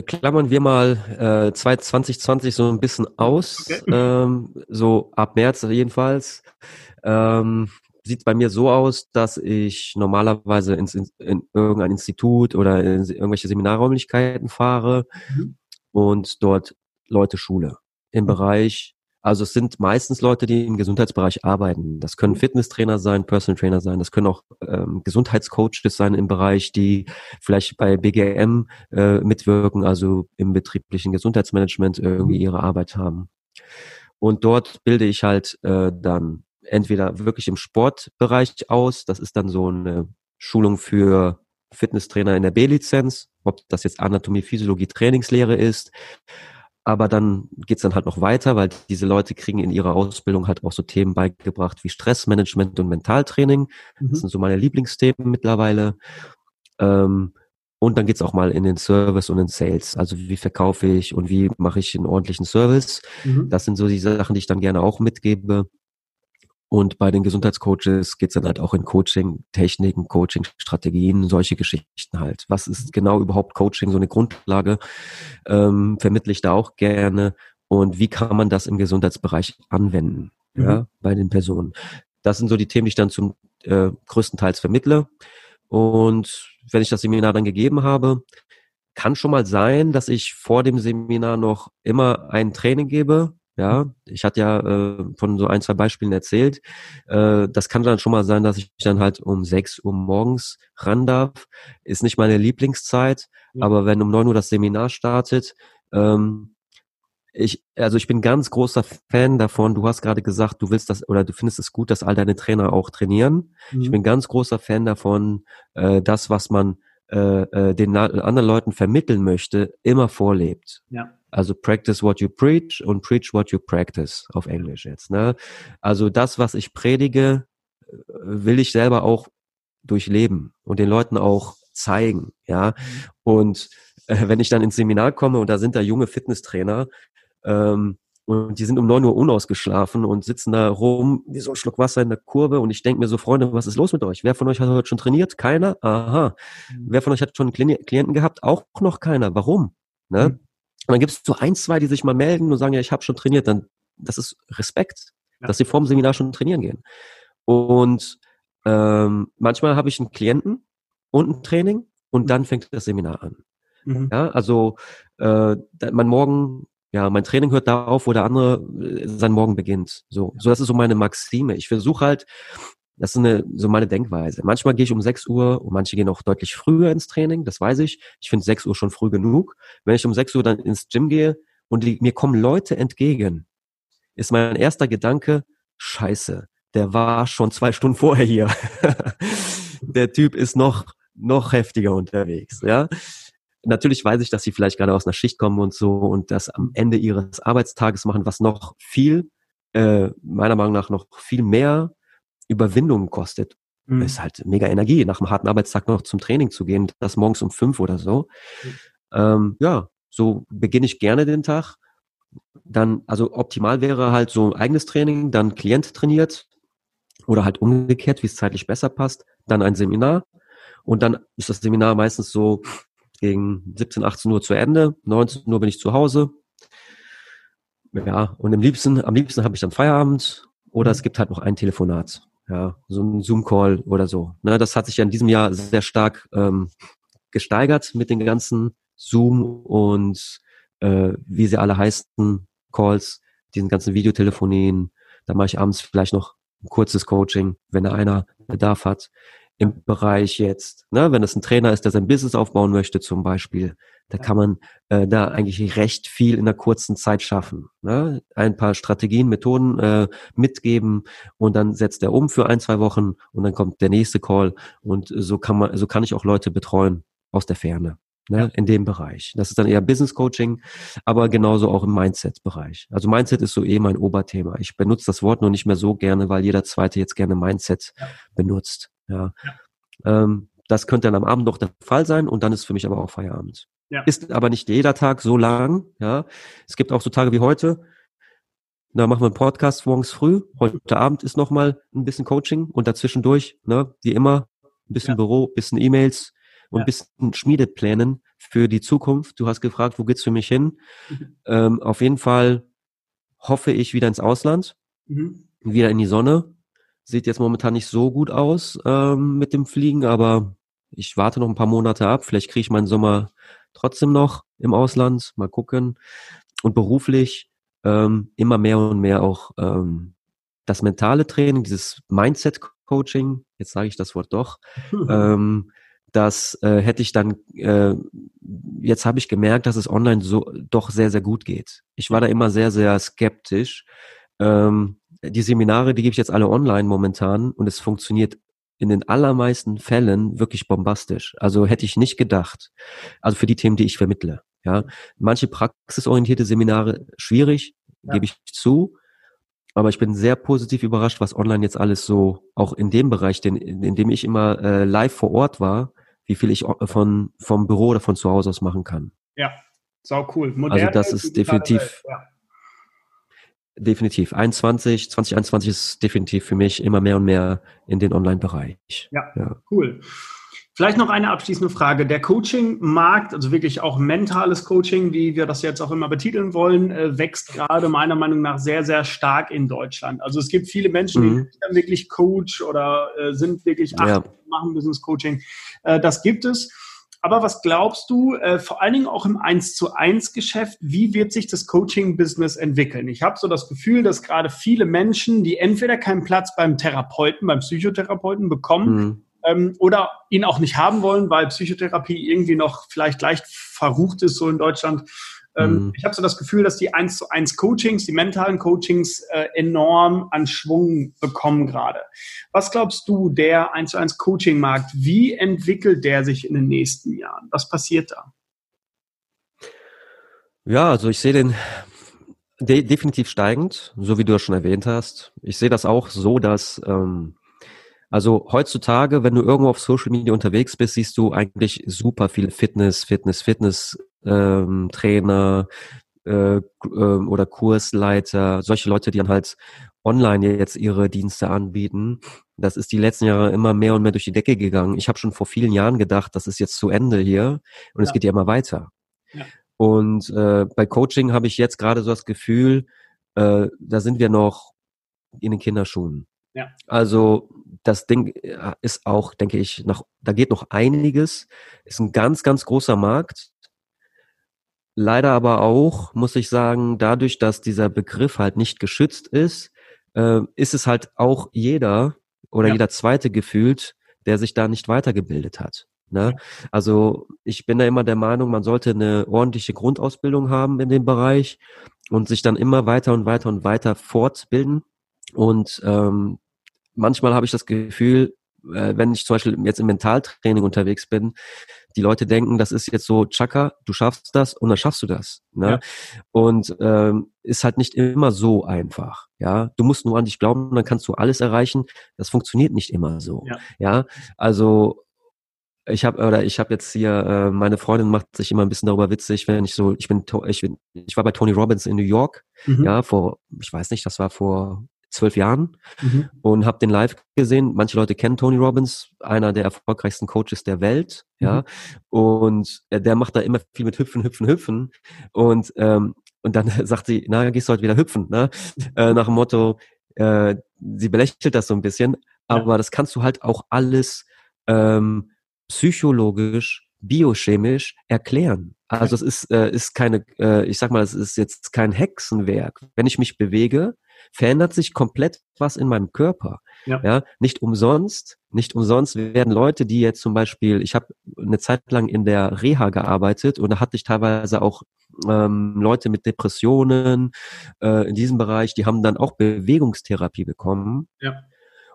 klammern wir mal äh, 2020 so ein bisschen aus, okay. ähm, so ab März jedenfalls. Ähm, sieht bei mir so aus, dass ich normalerweise ins, in, in irgendein Institut oder in irgendwelche Seminarräumlichkeiten fahre mhm. und dort Leute Schule im. Bereich, also es sind meistens Leute, die im Gesundheitsbereich arbeiten. Das können mhm. Fitnesstrainer sein, Personal Trainer sein, das können auch ähm, Gesundheitscoaches sein im Bereich, die vielleicht bei BGM äh, mitwirken, also im betrieblichen Gesundheitsmanagement irgendwie mhm. ihre Arbeit haben. Und dort bilde ich halt äh, dann entweder wirklich im Sportbereich aus, das ist dann so eine Schulung für Fitnesstrainer in der B-Lizenz, ob das jetzt Anatomie, Physiologie, Trainingslehre ist, aber dann geht's dann halt noch weiter, weil diese Leute kriegen in ihrer Ausbildung halt auch so Themen beigebracht wie Stressmanagement und Mentaltraining. Mhm. Das sind so meine Lieblingsthemen mittlerweile. Ähm, und dann geht's auch mal in den Service und in Sales. Also wie verkaufe ich und wie mache ich einen ordentlichen Service. Mhm. Das sind so die Sachen, die ich dann gerne auch mitgebe. Und bei den Gesundheitscoaches geht's dann halt auch in Coaching, Techniken, Coaching, Strategien, solche Geschichten halt. Was ist genau überhaupt Coaching, so eine Grundlage, ähm, vermittle ich da auch gerne. Und wie kann man das im Gesundheitsbereich anwenden, mhm. ja, bei den Personen? Das sind so die Themen, die ich dann zum äh, größtenteils vermittle. Und wenn ich das Seminar dann gegeben habe, kann schon mal sein, dass ich vor dem Seminar noch immer ein Training gebe, ja, ich hatte ja äh, von so ein, zwei Beispielen erzählt. Äh, das kann dann schon mal sein, dass ich dann halt um sechs Uhr morgens ran darf. Ist nicht meine Lieblingszeit, ja. aber wenn um neun Uhr das Seminar startet, ähm, ich, also ich bin ganz großer Fan davon. Du hast gerade gesagt, du willst das oder du findest es gut, dass all deine Trainer auch trainieren. Mhm. Ich bin ganz großer Fan davon, äh, das, was man äh, äh den anderen Leuten vermitteln möchte, immer vorlebt. Ja. Also practice what you preach und preach what you practice auf Englisch jetzt. Ne? Also das, was ich predige, äh, will ich selber auch durchleben und den Leuten auch zeigen. Ja. Und äh, wenn ich dann ins Seminar komme und da sind da junge Fitnesstrainer, ähm, und die sind um neun Uhr unausgeschlafen und sitzen da rum wie so ein Schluck Wasser in der Kurve und ich denke mir so, Freunde, was ist los mit euch? Wer von euch hat heute schon trainiert? Keiner? Aha. Mhm. Wer von euch hat schon Klienten gehabt? Auch noch keiner. Warum? Ne? Mhm. Und dann gibt es so ein, zwei, die sich mal melden und sagen, ja, ich habe schon trainiert. Dann, das ist Respekt. ja. dass sie vorm Seminar schon trainieren gehen. Und ähm, manchmal habe ich einen Klienten und ein Training und dann fängt das Seminar an. Mhm. Ja, also äh, mein Morgen, ja, mein Training hört da auf, wo der andere äh, sein Morgen beginnt. So, so das ist so meine Maxime. Ich versuche halt, das ist eine, so meine Denkweise. Manchmal gehe ich um 6 Uhr und manche gehen auch deutlich früher ins Training, das weiß ich. Ich finde 6 Uhr schon früh genug. Wenn ich um 6 Uhr dann ins Gym gehe und die, mir kommen Leute entgegen, ist mein erster Gedanke, scheiße, der war schon zwei Stunden vorher hier. *laughs* der Typ ist noch, noch heftiger unterwegs, ja. Natürlich weiß ich, dass sie vielleicht gerade aus einer Schicht kommen und so und das am Ende ihres Arbeitstages machen, was noch viel, äh, meiner Meinung nach noch viel mehr Überwindung kostet. Mhm. Ist halt mega Energie, nach einem harten Arbeitstag noch zum Training zu gehen, das morgens um fünf oder so. Mhm. Ähm, ja, so beginne ich gerne den Tag. Dann, also optimal wäre halt so ein eigenes Training, dann Klient trainiert oder halt umgekehrt, wie es zeitlich besser passt, dann ein Seminar und dann ist das Seminar meistens so gegen 17, 18 Uhr zu Ende, 19 Uhr bin ich zu Hause. Ja, und am liebsten, am liebsten habe ich dann Feierabend oder es mhm. gibt halt noch ein Telefonat. Ja, so ein Zoom-Call oder so. Ne, das hat sich ja in diesem Jahr sehr stark ähm, gesteigert mit den ganzen Zoom und äh, wie sie alle heißen, Calls, diesen ganzen Videotelefonien. Da mache ich abends vielleicht noch ein kurzes Coaching, wenn da einer Bedarf hat. Im Bereich jetzt, ne, wenn es ein Trainer ist, der sein Business aufbauen möchte zum Beispiel, da kann man äh, da eigentlich recht viel in einer kurzen Zeit schaffen. Ne? Ein paar Strategien, Methoden äh, mitgeben und dann setzt er um für ein, zwei Wochen und dann kommt der nächste Call und so kann man, so kann ich auch Leute betreuen aus der Ferne ne, ja. in dem Bereich. Das ist dann eher Business Coaching, aber genauso auch im Mindset-Bereich. Also Mindset ist so eh mein Oberthema. Ich benutze das Wort nur nicht mehr so gerne, weil jeder Zweite jetzt gerne Mindset ja. benutzt. Ja. ja. Ähm, das könnte dann am Abend noch der Fall sein und dann ist für mich aber auch Feierabend. Ja. Ist aber nicht jeder Tag so lang. Ja, es gibt auch so Tage wie heute. Da machen wir einen Podcast morgens früh. Heute Abend ist noch mal ein bisschen Coaching und dazwischendurch, ne, wie immer, ein bisschen ja. Büro, bisschen E-Mails, und ja. bisschen Schmiedeplänen für die Zukunft. Du hast gefragt, wo geht's für mich hin? Mhm. Ähm, auf jeden Fall hoffe ich wieder ins Ausland, mhm. wieder in die Sonne. Sieht jetzt momentan nicht so gut aus ähm, mit dem Fliegen, aber ich warte noch ein paar Monate ab. Vielleicht kriege ich meinen Sommer trotzdem noch im Ausland. Mal gucken. Und beruflich ähm, immer mehr und mehr auch ähm, das mentale Training, dieses Mindset-Coaching, jetzt sage ich das Wort doch, *laughs* ähm, das äh, hätte ich dann, äh, jetzt habe ich gemerkt, dass es online so doch sehr, sehr gut geht. Ich war da immer sehr, sehr skeptisch. Ähm, die Seminare, die gebe ich jetzt alle online momentan und es funktioniert in den allermeisten Fällen wirklich bombastisch. Also hätte ich nicht gedacht. Also für die Themen, die ich vermittle. Ja, manche praxisorientierte Seminare schwierig, ja. gebe ich zu. Aber ich bin sehr positiv überrascht, was online jetzt alles so, auch in dem Bereich, den, in dem ich immer äh, live vor Ort war, wie viel ich von, vom Büro oder von zu Hause aus machen kann. Ja, sau cool. Moderne, also das ist definitiv, ja. Definitiv. 21, 2021 ist definitiv für mich immer mehr und mehr in den Online-Bereich. Ja, ja, cool. Vielleicht noch eine abschließende Frage. Der Coaching-Markt, also wirklich auch mentales Coaching, wie wir das jetzt auch immer betiteln wollen, äh, wächst gerade meiner Meinung nach sehr, sehr stark in Deutschland. Also es gibt viele Menschen, die mhm. sind wirklich Coach oder äh, sind wirklich ach, ja. machen Business Coaching. Äh, das gibt es. Aber was glaubst du, äh, vor allen Dingen auch im 1 zu 1 Geschäft, wie wird sich das Coaching-Business entwickeln? Ich habe so das Gefühl, dass gerade viele Menschen, die entweder keinen Platz beim Therapeuten, beim Psychotherapeuten bekommen, mhm ähm, oder ihn auch nicht haben wollen, weil Psychotherapie irgendwie noch vielleicht leicht verrucht ist, so in Deutschland. Ähm, mhm. Ich habe so das Gefühl, dass die 1 zu 1 Coachings, die mentalen Coachings äh, enorm an Schwung bekommen gerade. Was glaubst du, der 1 zu 1 Coaching-Markt, wie entwickelt der sich in den nächsten Jahren? Was passiert da? Ja, also ich sehe den de definitiv steigend, so wie du das schon erwähnt hast. Ich sehe das auch so, dass ähm, also heutzutage, wenn du irgendwo auf Social Media unterwegs bist, siehst du eigentlich super viele Fitness, Fitness, Fitness ähm, Trainer äh, äh, oder Kursleiter, solche Leute, die dann halt online jetzt ihre Dienste anbieten. Das ist die letzten Jahre immer mehr und mehr durch die Decke gegangen. Ich habe schon vor vielen Jahren gedacht, das ist jetzt zu Ende hier und ja. es geht ja immer weiter. Ja. Und äh, bei Coaching habe ich jetzt gerade so das Gefühl, äh, da sind wir noch in den Kinderschuhen. Ja. Also das Ding äh, ist auch, denke ich, noch, da geht noch einiges. Ist ein ganz, ganz großer Markt. Leider aber auch, muss ich sagen, dadurch, dass dieser Begriff halt nicht geschützt ist, äh, ist es halt auch jeder oder ja. jeder Zweite gefühlt, der sich da nicht weitergebildet hat. Ne? Also ich bin da immer der Meinung, man sollte eine ordentliche Grundausbildung haben in dem Bereich und sich dann immer weiter und weiter und weiter fortbilden. Und ähm, manchmal habe ich das Gefühl, äh, wenn ich zum Beispiel jetzt im Mentaltraining unterwegs bin, die Leute denken, das ist jetzt so, Chaka, du schaffst das und dann schaffst du das. Ne? Ja. Und ähm, ist halt nicht immer so einfach. Ja, du musst nur an dich glauben, dann kannst du alles erreichen. Das funktioniert nicht immer so. Ja, ja? also ich habe oder ich habe jetzt hier äh, meine Freundin macht sich immer ein bisschen darüber witzig, wenn ich so ich bin ich bin ich war bei Tony Robbins in New York, mhm. ja, vor ich weiß nicht, das war vor zwölf Jahren mhm. und habe den live gesehen. Manche Leute kennen Tony Robbins, einer der erfolgreichsten Coaches der Welt, mhm. ja. Und äh, der macht da immer viel mit Hüpfen, Hüpfen, Hüpfen. Und ähm, und dann *laughs* sagt sie, na, gehst du heute wieder hüpfen, ne? Äh, nach dem Motto, äh, sie belächelt das so ein bisschen, aber ja. das kannst du halt auch alles ähm, psychologisch, biochemisch erklären. Also es ist, äh, ist keine, äh, ich sag mal, es ist jetzt kein Hexenwerk. Wenn ich mich bewege, verändert sich komplett was in meinem Körper. Ja. ja. nicht umsonst, nicht umsonst werden Leute, die jetzt zum Beispiel, ich habe eine Zeit lang in der Reha gearbeitet und da hatte ich teilweise auch ähm, Leute mit Depressionen äh, in diesem Bereich, die haben dann auch Bewegungstherapie bekommen. Ja.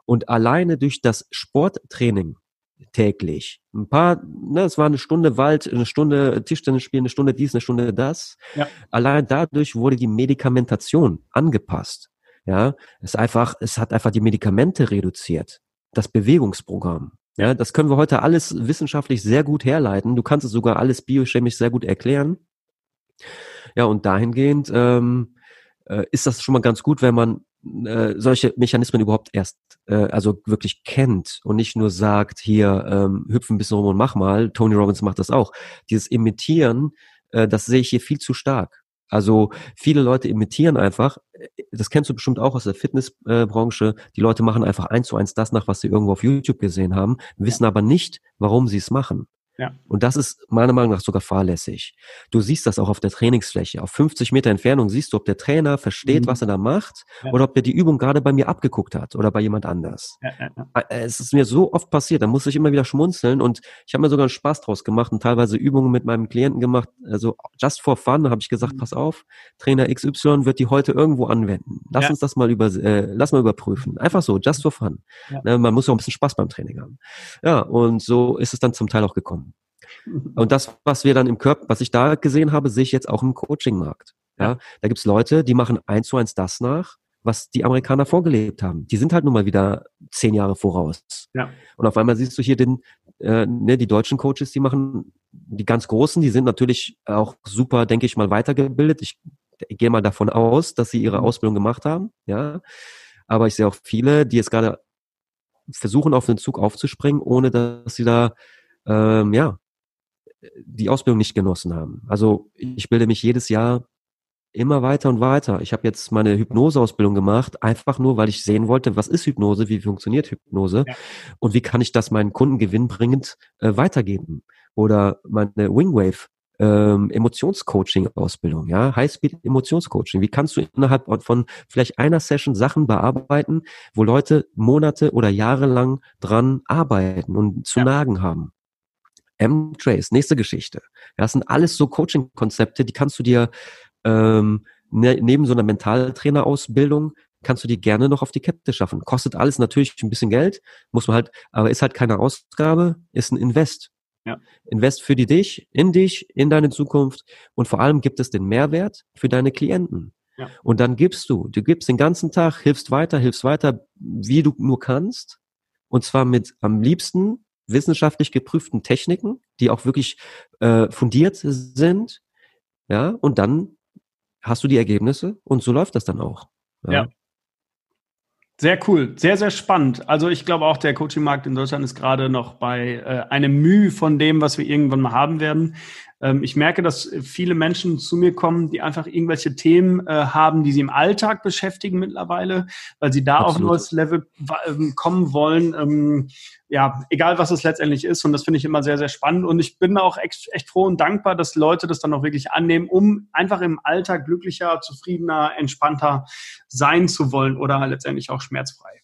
Und alleine durch das Sporttraining täglich. Ein paar, ne, es war eine Stunde Wald, eine Stunde Tischtennis spielen, eine Stunde dies, eine Stunde das. Ja. Allein dadurch wurde die Medikamentation angepasst. Ja, es einfach, es hat einfach die Medikamente reduziert. Das Bewegungsprogramm. Ja, das können wir heute alles wissenschaftlich sehr gut herleiten. Du kannst es sogar alles biochemisch sehr gut erklären. Ja, und dahingehend ähm, äh, ist das schon mal ganz gut, wenn man äh, solche Mechanismen überhaupt erst, äh, also wirklich kennt und nicht nur sagt, hier ähm, hüpfen ein bisschen rum und mach mal. Tony Robbins macht das auch. Dieses Imitieren, äh, das sehe ich hier viel zu stark. Also viele Leute imitieren einfach, das kennst du bestimmt auch aus der Fitnessbranche, die Leute machen einfach eins zu eins das nach, was sie irgendwo auf YouTube gesehen haben, wissen aber nicht, warum sie es machen. Ja. Und das ist meiner Meinung nach sogar fahrlässig. Du siehst das auch auf der Trainingsfläche. Auf 50 Meter Entfernung siehst du, ob der Trainer versteht, mhm. was er da macht ja. oder ob der die Übung gerade bei mir abgeguckt hat oder bei jemand anders. Ja, äh, es ist mir so oft passiert, da muss ich immer wieder schmunzeln und ich habe mir sogar einen Spaß draus gemacht und teilweise Übungen mit meinem Klienten gemacht. Also just for fun habe ich gesagt, mhm. pass auf, Trainer XY wird die heute irgendwo anwenden. Lass uns das mal über, äh, lass mal überprüfen. Einfach so, just for fun. Ne, man muss auch ein bisschen Spaß beim Training haben. Ja, und so ist es dann zum Teil auch gekommen. Und das, was wir dann im Körper, was ich da gesehen habe, sehe ich jetzt auch im Coaching-Markt. Ja, da gibt's Leute, die machen eins zu eins das nach, was die Amerikaner vorgelebt haben. Die sind halt nun mal wieder zehn Jahre voraus. Ja. Und auf einmal siehst du hier den, äh, ne, die deutschen Coaches, die machen, die ganz großen, die sind natürlich auch super, denke ich mal, weitergebildet. Ich, ich gehe mal davon aus, dass sie ihre mhm. Ausbildung gemacht haben, ja. Aber ich sehe auch viele, die jetzt gerade versuchen, auf den Zug aufzuspringen, ohne dass sie da ähm, ja die Ausbildung nicht genossen haben. Also ich bilde mich jedes Jahr immer weiter und weiter. Ich habe jetzt meine Hypnoseausbildung gemacht, einfach nur, weil ich sehen wollte, was ist Hypnose, wie funktioniert Hypnose ja. und wie kann ich das meinen Kunden gewinnbringend äh, weitergeben. Oder meine Wingwave ähm, Emotionscoaching-Ausbildung, ja, Highspeed-Emotionscoaching. Wie kannst du innerhalb von vielleicht einer Session Sachen bearbeiten, wo Leute Monate oder Jahre lang dran arbeiten und zu ja. nagen haben? M-Trace, nächste Geschichte. Das sind alles so Coaching-Konzepte, die kannst du dir ähm, ne, neben so einer Mentaltrainerausbildung kannst du die gerne noch auf die Kette schaffen. Kostet alles natürlich ein bisschen Geld, muss man halt, aber ist halt keine Ausgabe, ist ein Invest. Ja. Invest für die dich, in dich, in deine Zukunft und vor allem gibt es den Mehrwert für deine Klienten. Ja. Und dann gibst du, du gibst den ganzen Tag, hilfst weiter, hilfst weiter, wie du nur kannst. Und zwar mit am liebsten wissenschaftlich geprüften Techniken, die auch wirklich äh, fundiert sind. Ja, und dann hast du die Ergebnisse und so läuft das dann auch. Ja. ja. Sehr cool, sehr, sehr spannend. Also ich glaube auch, der Coaching-Markt in Deutschland ist gerade noch bei äh, einem Mühe von dem, was wir irgendwann mal haben werden. Ähm, ich merke, dass viele Menschen zu mir kommen, die einfach irgendwelche Themen äh, haben, die sie im Alltag beschäftigen mittlerweile, weil sie da Absolut. auf ein neues Level ähm, kommen wollen. Ähm, ja, egal was es letztendlich ist. Und das finde ich immer sehr, sehr spannend. Und ich bin auch echt, echt froh und dankbar, dass Leute das dann auch wirklich annehmen, um einfach im Alltag glücklicher, zufriedener, entspannter sein zu wollen oder letztendlich auch schmerzfrei.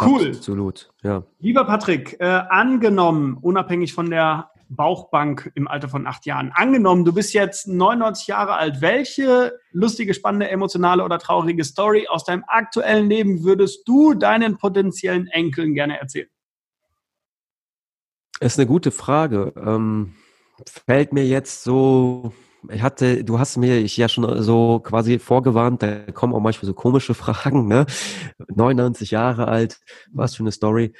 Cool. Absolut, ja. Lieber Patrick, äh, angenommen, unabhängig von der Bauchbank im Alter von acht Jahren, angenommen, du bist jetzt 99 Jahre alt, welche lustige, spannende, emotionale oder traurige Story aus deinem aktuellen Leben würdest du deinen potenziellen Enkeln gerne erzählen? Ist eine gute Frage. Ähm, fällt mir jetzt so ich hatte, du hast mir ich ja schon so quasi vorgewarnt, da kommen auch manchmal so komische Fragen, ne? 99 Jahre alt, was für eine Story.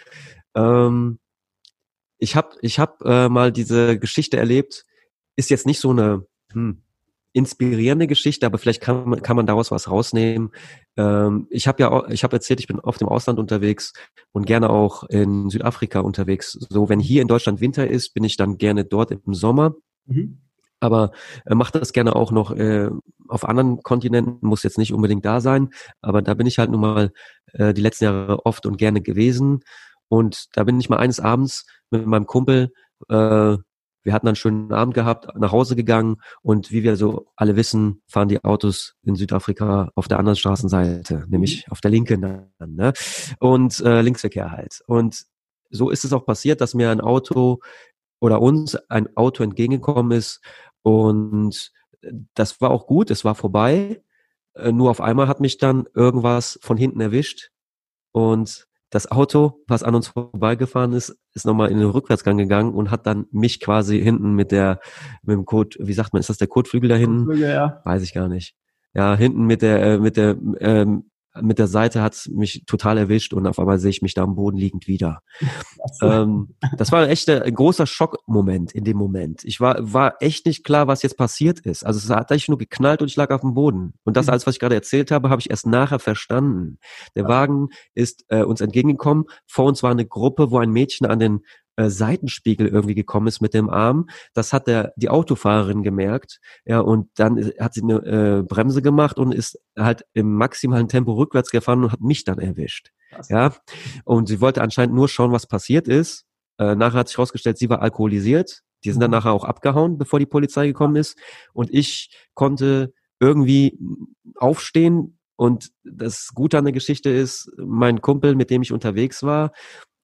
Ähm, ich habe ich hab, äh, mal diese Geschichte erlebt, ist jetzt nicht so eine hm, inspirierende Geschichte, aber vielleicht kann man, kann man daraus was rausnehmen. Ähm, ich habe ja, ich habe erzählt, ich bin oft im Ausland unterwegs und gerne auch in Südafrika unterwegs. So, wenn hier in Deutschland Winter ist, bin ich dann gerne dort im Sommer. Mhm aber äh, macht das gerne auch noch äh, auf anderen Kontinenten, muss jetzt nicht unbedingt da sein, aber da bin ich halt nun mal äh, die letzten Jahre oft und gerne gewesen und da bin ich mal eines Abends mit meinem Kumpel, äh, wir hatten einen schönen Abend gehabt, nach Hause gegangen und wie wir so alle wissen, fahren die Autos in Südafrika auf der anderen Straßenseite, nämlich mhm. auf der linken dann, ne? und äh, Linksverkehr halt. Und so ist es auch passiert, dass mir ein Auto oder uns ein Auto entgegengekommen ist, und das war auch gut, es war vorbei. Äh, nur auf einmal hat mich dann irgendwas von hinten erwischt und das Auto, was an uns vorbeigefahren ist, ist nochmal in den Rückwärtsgang gegangen und hat dann mich quasi hinten mit der, mit dem Code, wie sagt man, ist das der Kotflügel da hinten? Kotflügel, ja. Weiß ich gar nicht. Ja, hinten mit der, äh, mit der, ähm, mit der Seite hat mich total erwischt und auf einmal sehe ich mich da am Boden liegend wieder. ähm, das war echt ein großer Schockmoment in dem Moment. Ich war, war echt nicht klar, was jetzt passiert ist. Also es hat eigentlich nur geknallt und ich lag auf dem Boden. Und das mhm. alles, was ich gerade erzählt habe, habe ich erst nachher verstanden. Der Wagen ist äh, uns entgegengekommen. Vor uns war eine Gruppe, wo ein Mädchen an den äh, Seitenspiegel irgendwie gekommen ist mit dem Arm. Das hat der, die Autofahrerin gemerkt. Ja, und dann hat sie eine äh, Bremse gemacht und ist halt im maximalen Tempo rückwärts gefahren und hat mich dann erwischt. Krass. Ja, und sie wollte anscheinend nur schauen, was passiert ist. Äh, nachher hat sich herausgestellt, sie war alkoholisiert. Die sind dann mhm. nachher auch abgehauen, bevor die Polizei gekommen ist. Und ich konnte irgendwie aufstehen. Und das Gute an der Geschichte ist, mein Kumpel, mit dem ich unterwegs war,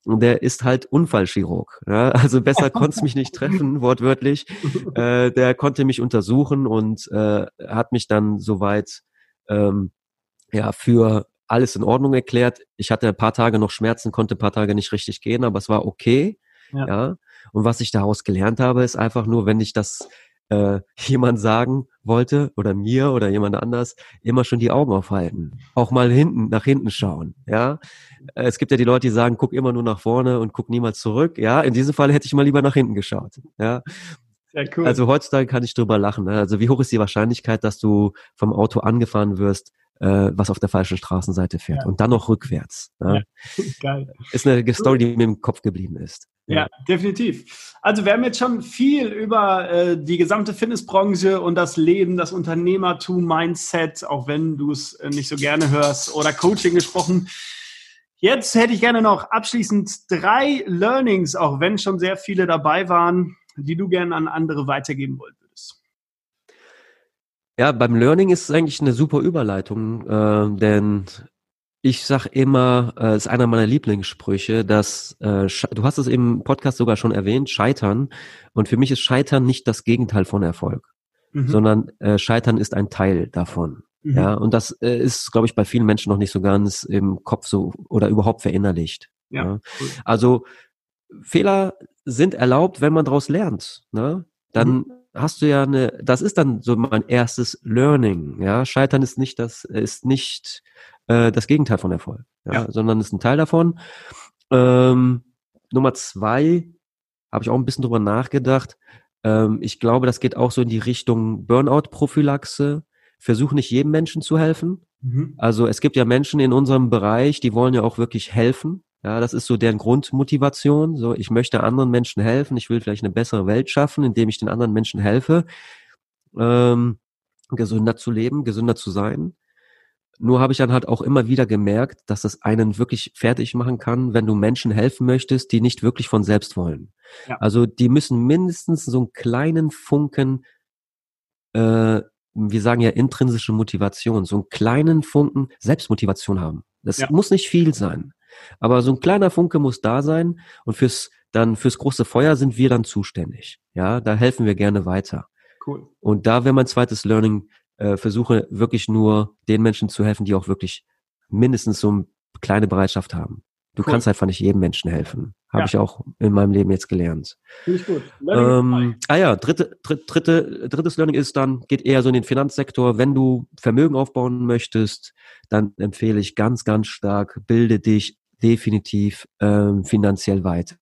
der ist halt Unfallchirurg. Ja? *laughs* Also besser konnte es mich nicht treffen, *laughs* wortwörtlich. Äh, der konnte mich untersuchen und äh, hat mich dann soweit ähm, ja für alles in Ordnung erklärt. Ich hatte ein paar Tage noch Schmerzen, konnte ein paar Tage nicht richtig gehen, aber es war okay. Ja. ja. Und was ich daraus gelernt habe, ist einfach nur, wenn ich das äh, jemand sagen wollte oder mir oder jemand anders, immer schon die Augen aufhalten. Auch mal hinten, nach hinten schauen. Ja, äh, es gibt ja die Leute, die sagen, guck immer nur nach vorne und guck niemals zurück. Ja, in diesem Fall hätte ich mal lieber nach hinten geschaut. Ja. Sehr cool. Also heutzutage kann ich drüber lachen. Ne? Also wie hoch ist die Wahrscheinlichkeit, dass du vom Auto angefahren wirst, äh, was auf der falschen Straßenseite fährt ja. und dann noch rückwärts. Ne? Ja. *laughs* Ist eine Story, die mir im Kopf geblieben ist. Ja, definitiv. Also wir haben jetzt schon viel über äh, die gesamte Fitnessbranche und das Leben, das Unternehmertum, Mindset, auch wenn du es äh, nicht so gerne hörst, oder Coaching gesprochen. Jetzt hätte ich gerne noch abschließend drei Learnings, auch wenn schon sehr viele dabei waren, die du gerne an andere weitergeben wollen würdest. Ja, beim Learning ist es eigentlich eine super Überleitung, äh, denn ich sag immer, äh, ist einer meiner Lieblingssprüche, dass äh, du hast es im Podcast sogar schon erwähnt, Scheitern. Und für mich ist Scheitern nicht das Gegenteil von Erfolg, mhm. sondern äh, Scheitern ist ein Teil davon. Mhm. Ja, und das äh, ist, glaube ich, bei vielen Menschen noch nicht so ganz im Kopf so oder überhaupt verinnerlicht. Ja. ja. Cool. Also Fehler sind erlaubt, wenn man daraus lernt. Ne? Dann mhm. hast du ja eine, das ist dann so mein erstes Learning. Ja, Scheitern ist nicht das, ist nicht äh, das Gegenteil von Erfolg, ja, ja. sondern ist ein Teil davon. Ähm, Nummer zwei habe ich auch ein bisschen drüber nachgedacht. Ähm, ich glaube, das geht auch so in die Richtung Burnout-Prophylaxe. Versuch nicht jedem Menschen zu helfen. Mhm. Also es gibt ja Menschen in unserem Bereich, die wollen ja auch wirklich helfen. Ja, das ist so deren Grundmotivation. So, ich möchte anderen Menschen helfen. Ich will vielleicht eine bessere Welt schaffen, indem ich den anderen Menschen helfe, ähm, gesünder zu leben, gesünder zu sein. Nur habe ich dann halt auch immer wieder gemerkt, dass das einen wirklich fertig machen kann, wenn du Menschen helfen möchtest, die nicht wirklich von selbst wollen. Ja. Also die müssen mindestens so einen kleinen Funken, äh, wir sagen ja intrinsische Motivation, so einen kleinen Funken Selbstmotivation haben. Das ja. muss nicht viel sein. Aber so ein kleiner Funke muss da sein und fürs dann fürs große Feuer sind wir dann zuständig. Ja, da helfen wir gerne weiter. Cool. Und da wäre mein zweites Learning, äh, versuche wirklich nur den Menschen zu helfen, die auch wirklich mindestens so eine kleine Bereitschaft haben. Du cool. kannst einfach nicht jedem Menschen helfen. Habe ja. ich auch in meinem Leben jetzt gelernt. Finde ich gut. Ähm, ah ja, dritte, dritte, dritte, drittes Learning ist dann, geht eher so in den Finanzsektor. Wenn du Vermögen aufbauen möchtest, dann empfehle ich ganz, ganz stark, bilde dich definitiv ähm, finanziell weiter.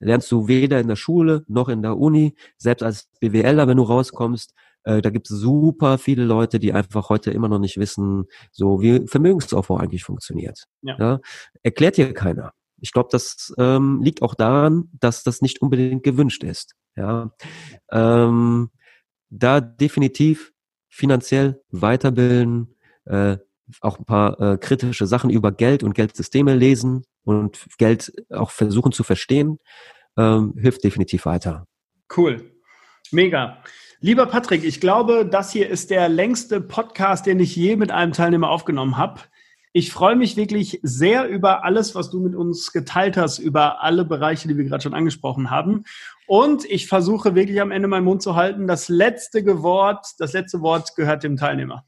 Lernst du weder in der Schule noch in der Uni, selbst als BWLer, wenn du rauskommst, äh, da gibt es super viele Leute, die einfach heute immer noch nicht wissen, so wie Vermögensaufbau eigentlich funktioniert. Ja. ja? Erklärt hier keiner. Ich glaube, das ähm, liegt auch daran, dass das nicht unbedingt gewünscht ist. Ja, ähm, da definitiv finanziell weiterbilden, äh, auch ein paar äh, kritische Sachen über Geld und Geldsysteme lesen und Geld auch versuchen zu verstehen, ähm, hilft definitiv weiter. Cool. Mega. Lieber Patrick, ich glaube, das hier ist der längste Podcast, den ich je mit einem Teilnehmer aufgenommen habe. Ich freue mich wirklich sehr über alles, was du mit uns geteilt hast, über alle Bereiche, die wir gerade schon angesprochen haben. Und ich versuche wirklich am Ende meinen Mund zu halten. Das letzte Wort, das letzte Wort gehört dem Teilnehmer.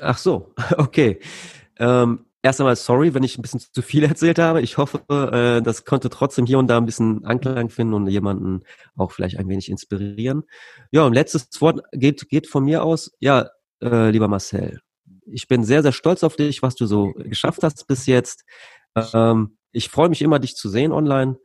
Ach so, *laughs* okay. Ähm, erst einmal sorry, wenn ich ein bisschen zu viel *laughs* erzählt habe. Ich hoffe, äh, das konnte trotzdem hier und da ein bisschen Anklang finden und jemanden auch vielleicht ein wenig inspirieren. Ja, und letztes Wort geht, geht von mir aus. Ja, äh, lieber Marcel, ich bin sehr, sehr stolz auf dich, was du so geschafft hast bis jetzt. Ähm, ich freue mich immer, dich zu sehen online.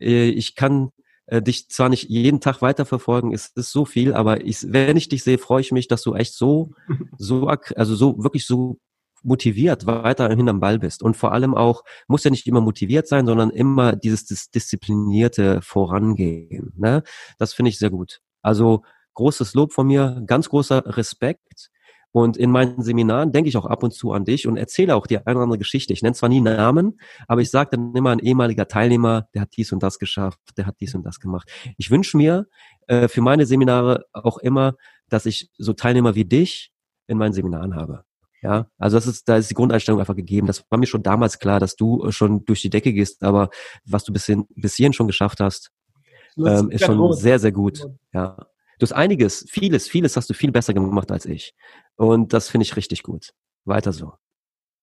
Äh, ich kann äh, dich zwar nicht jeden Tag weiterverfolgen, es ist so viel, aber ich, wenn ich dich sehe, freue ich mich, dass du echt so, *laughs* so, also so wirklich so motiviert weiterhin am Ball bist und vor allem auch, muss ja nicht immer motiviert sein, sondern immer dieses dis disziplinierte Vorangehen. Ne? Das finde ich sehr gut. Also großes Lob von mir, ganz großer Respekt. Und in meinen Seminaren denke ich auch ab und zu an dich und erzähle auch die eine oder andere Geschichte. Ich nenne zwar nie Namen, aber ich sage dann immer ein ehemaliger Teilnehmer, der hat dies und das geschafft, der hat dies und das gemacht. Ich wünsche mir äh, für meine Seminare auch immer, dass ich so Teilnehmer wie dich in meinen Seminaren habe. Ja, also das ist, da ist die Grundeinstellung einfach gegeben. Das war mir schon damals klar, dass du schon durch die Decke gehst, aber was du bis, hin, bis hierhin schon geschafft hast, ähm, ist schon gut. sehr, sehr gut. Ja. Du hast einiges, vieles, vieles hast du viel besser gemacht als ich. Und das finde ich richtig gut. Weiter so.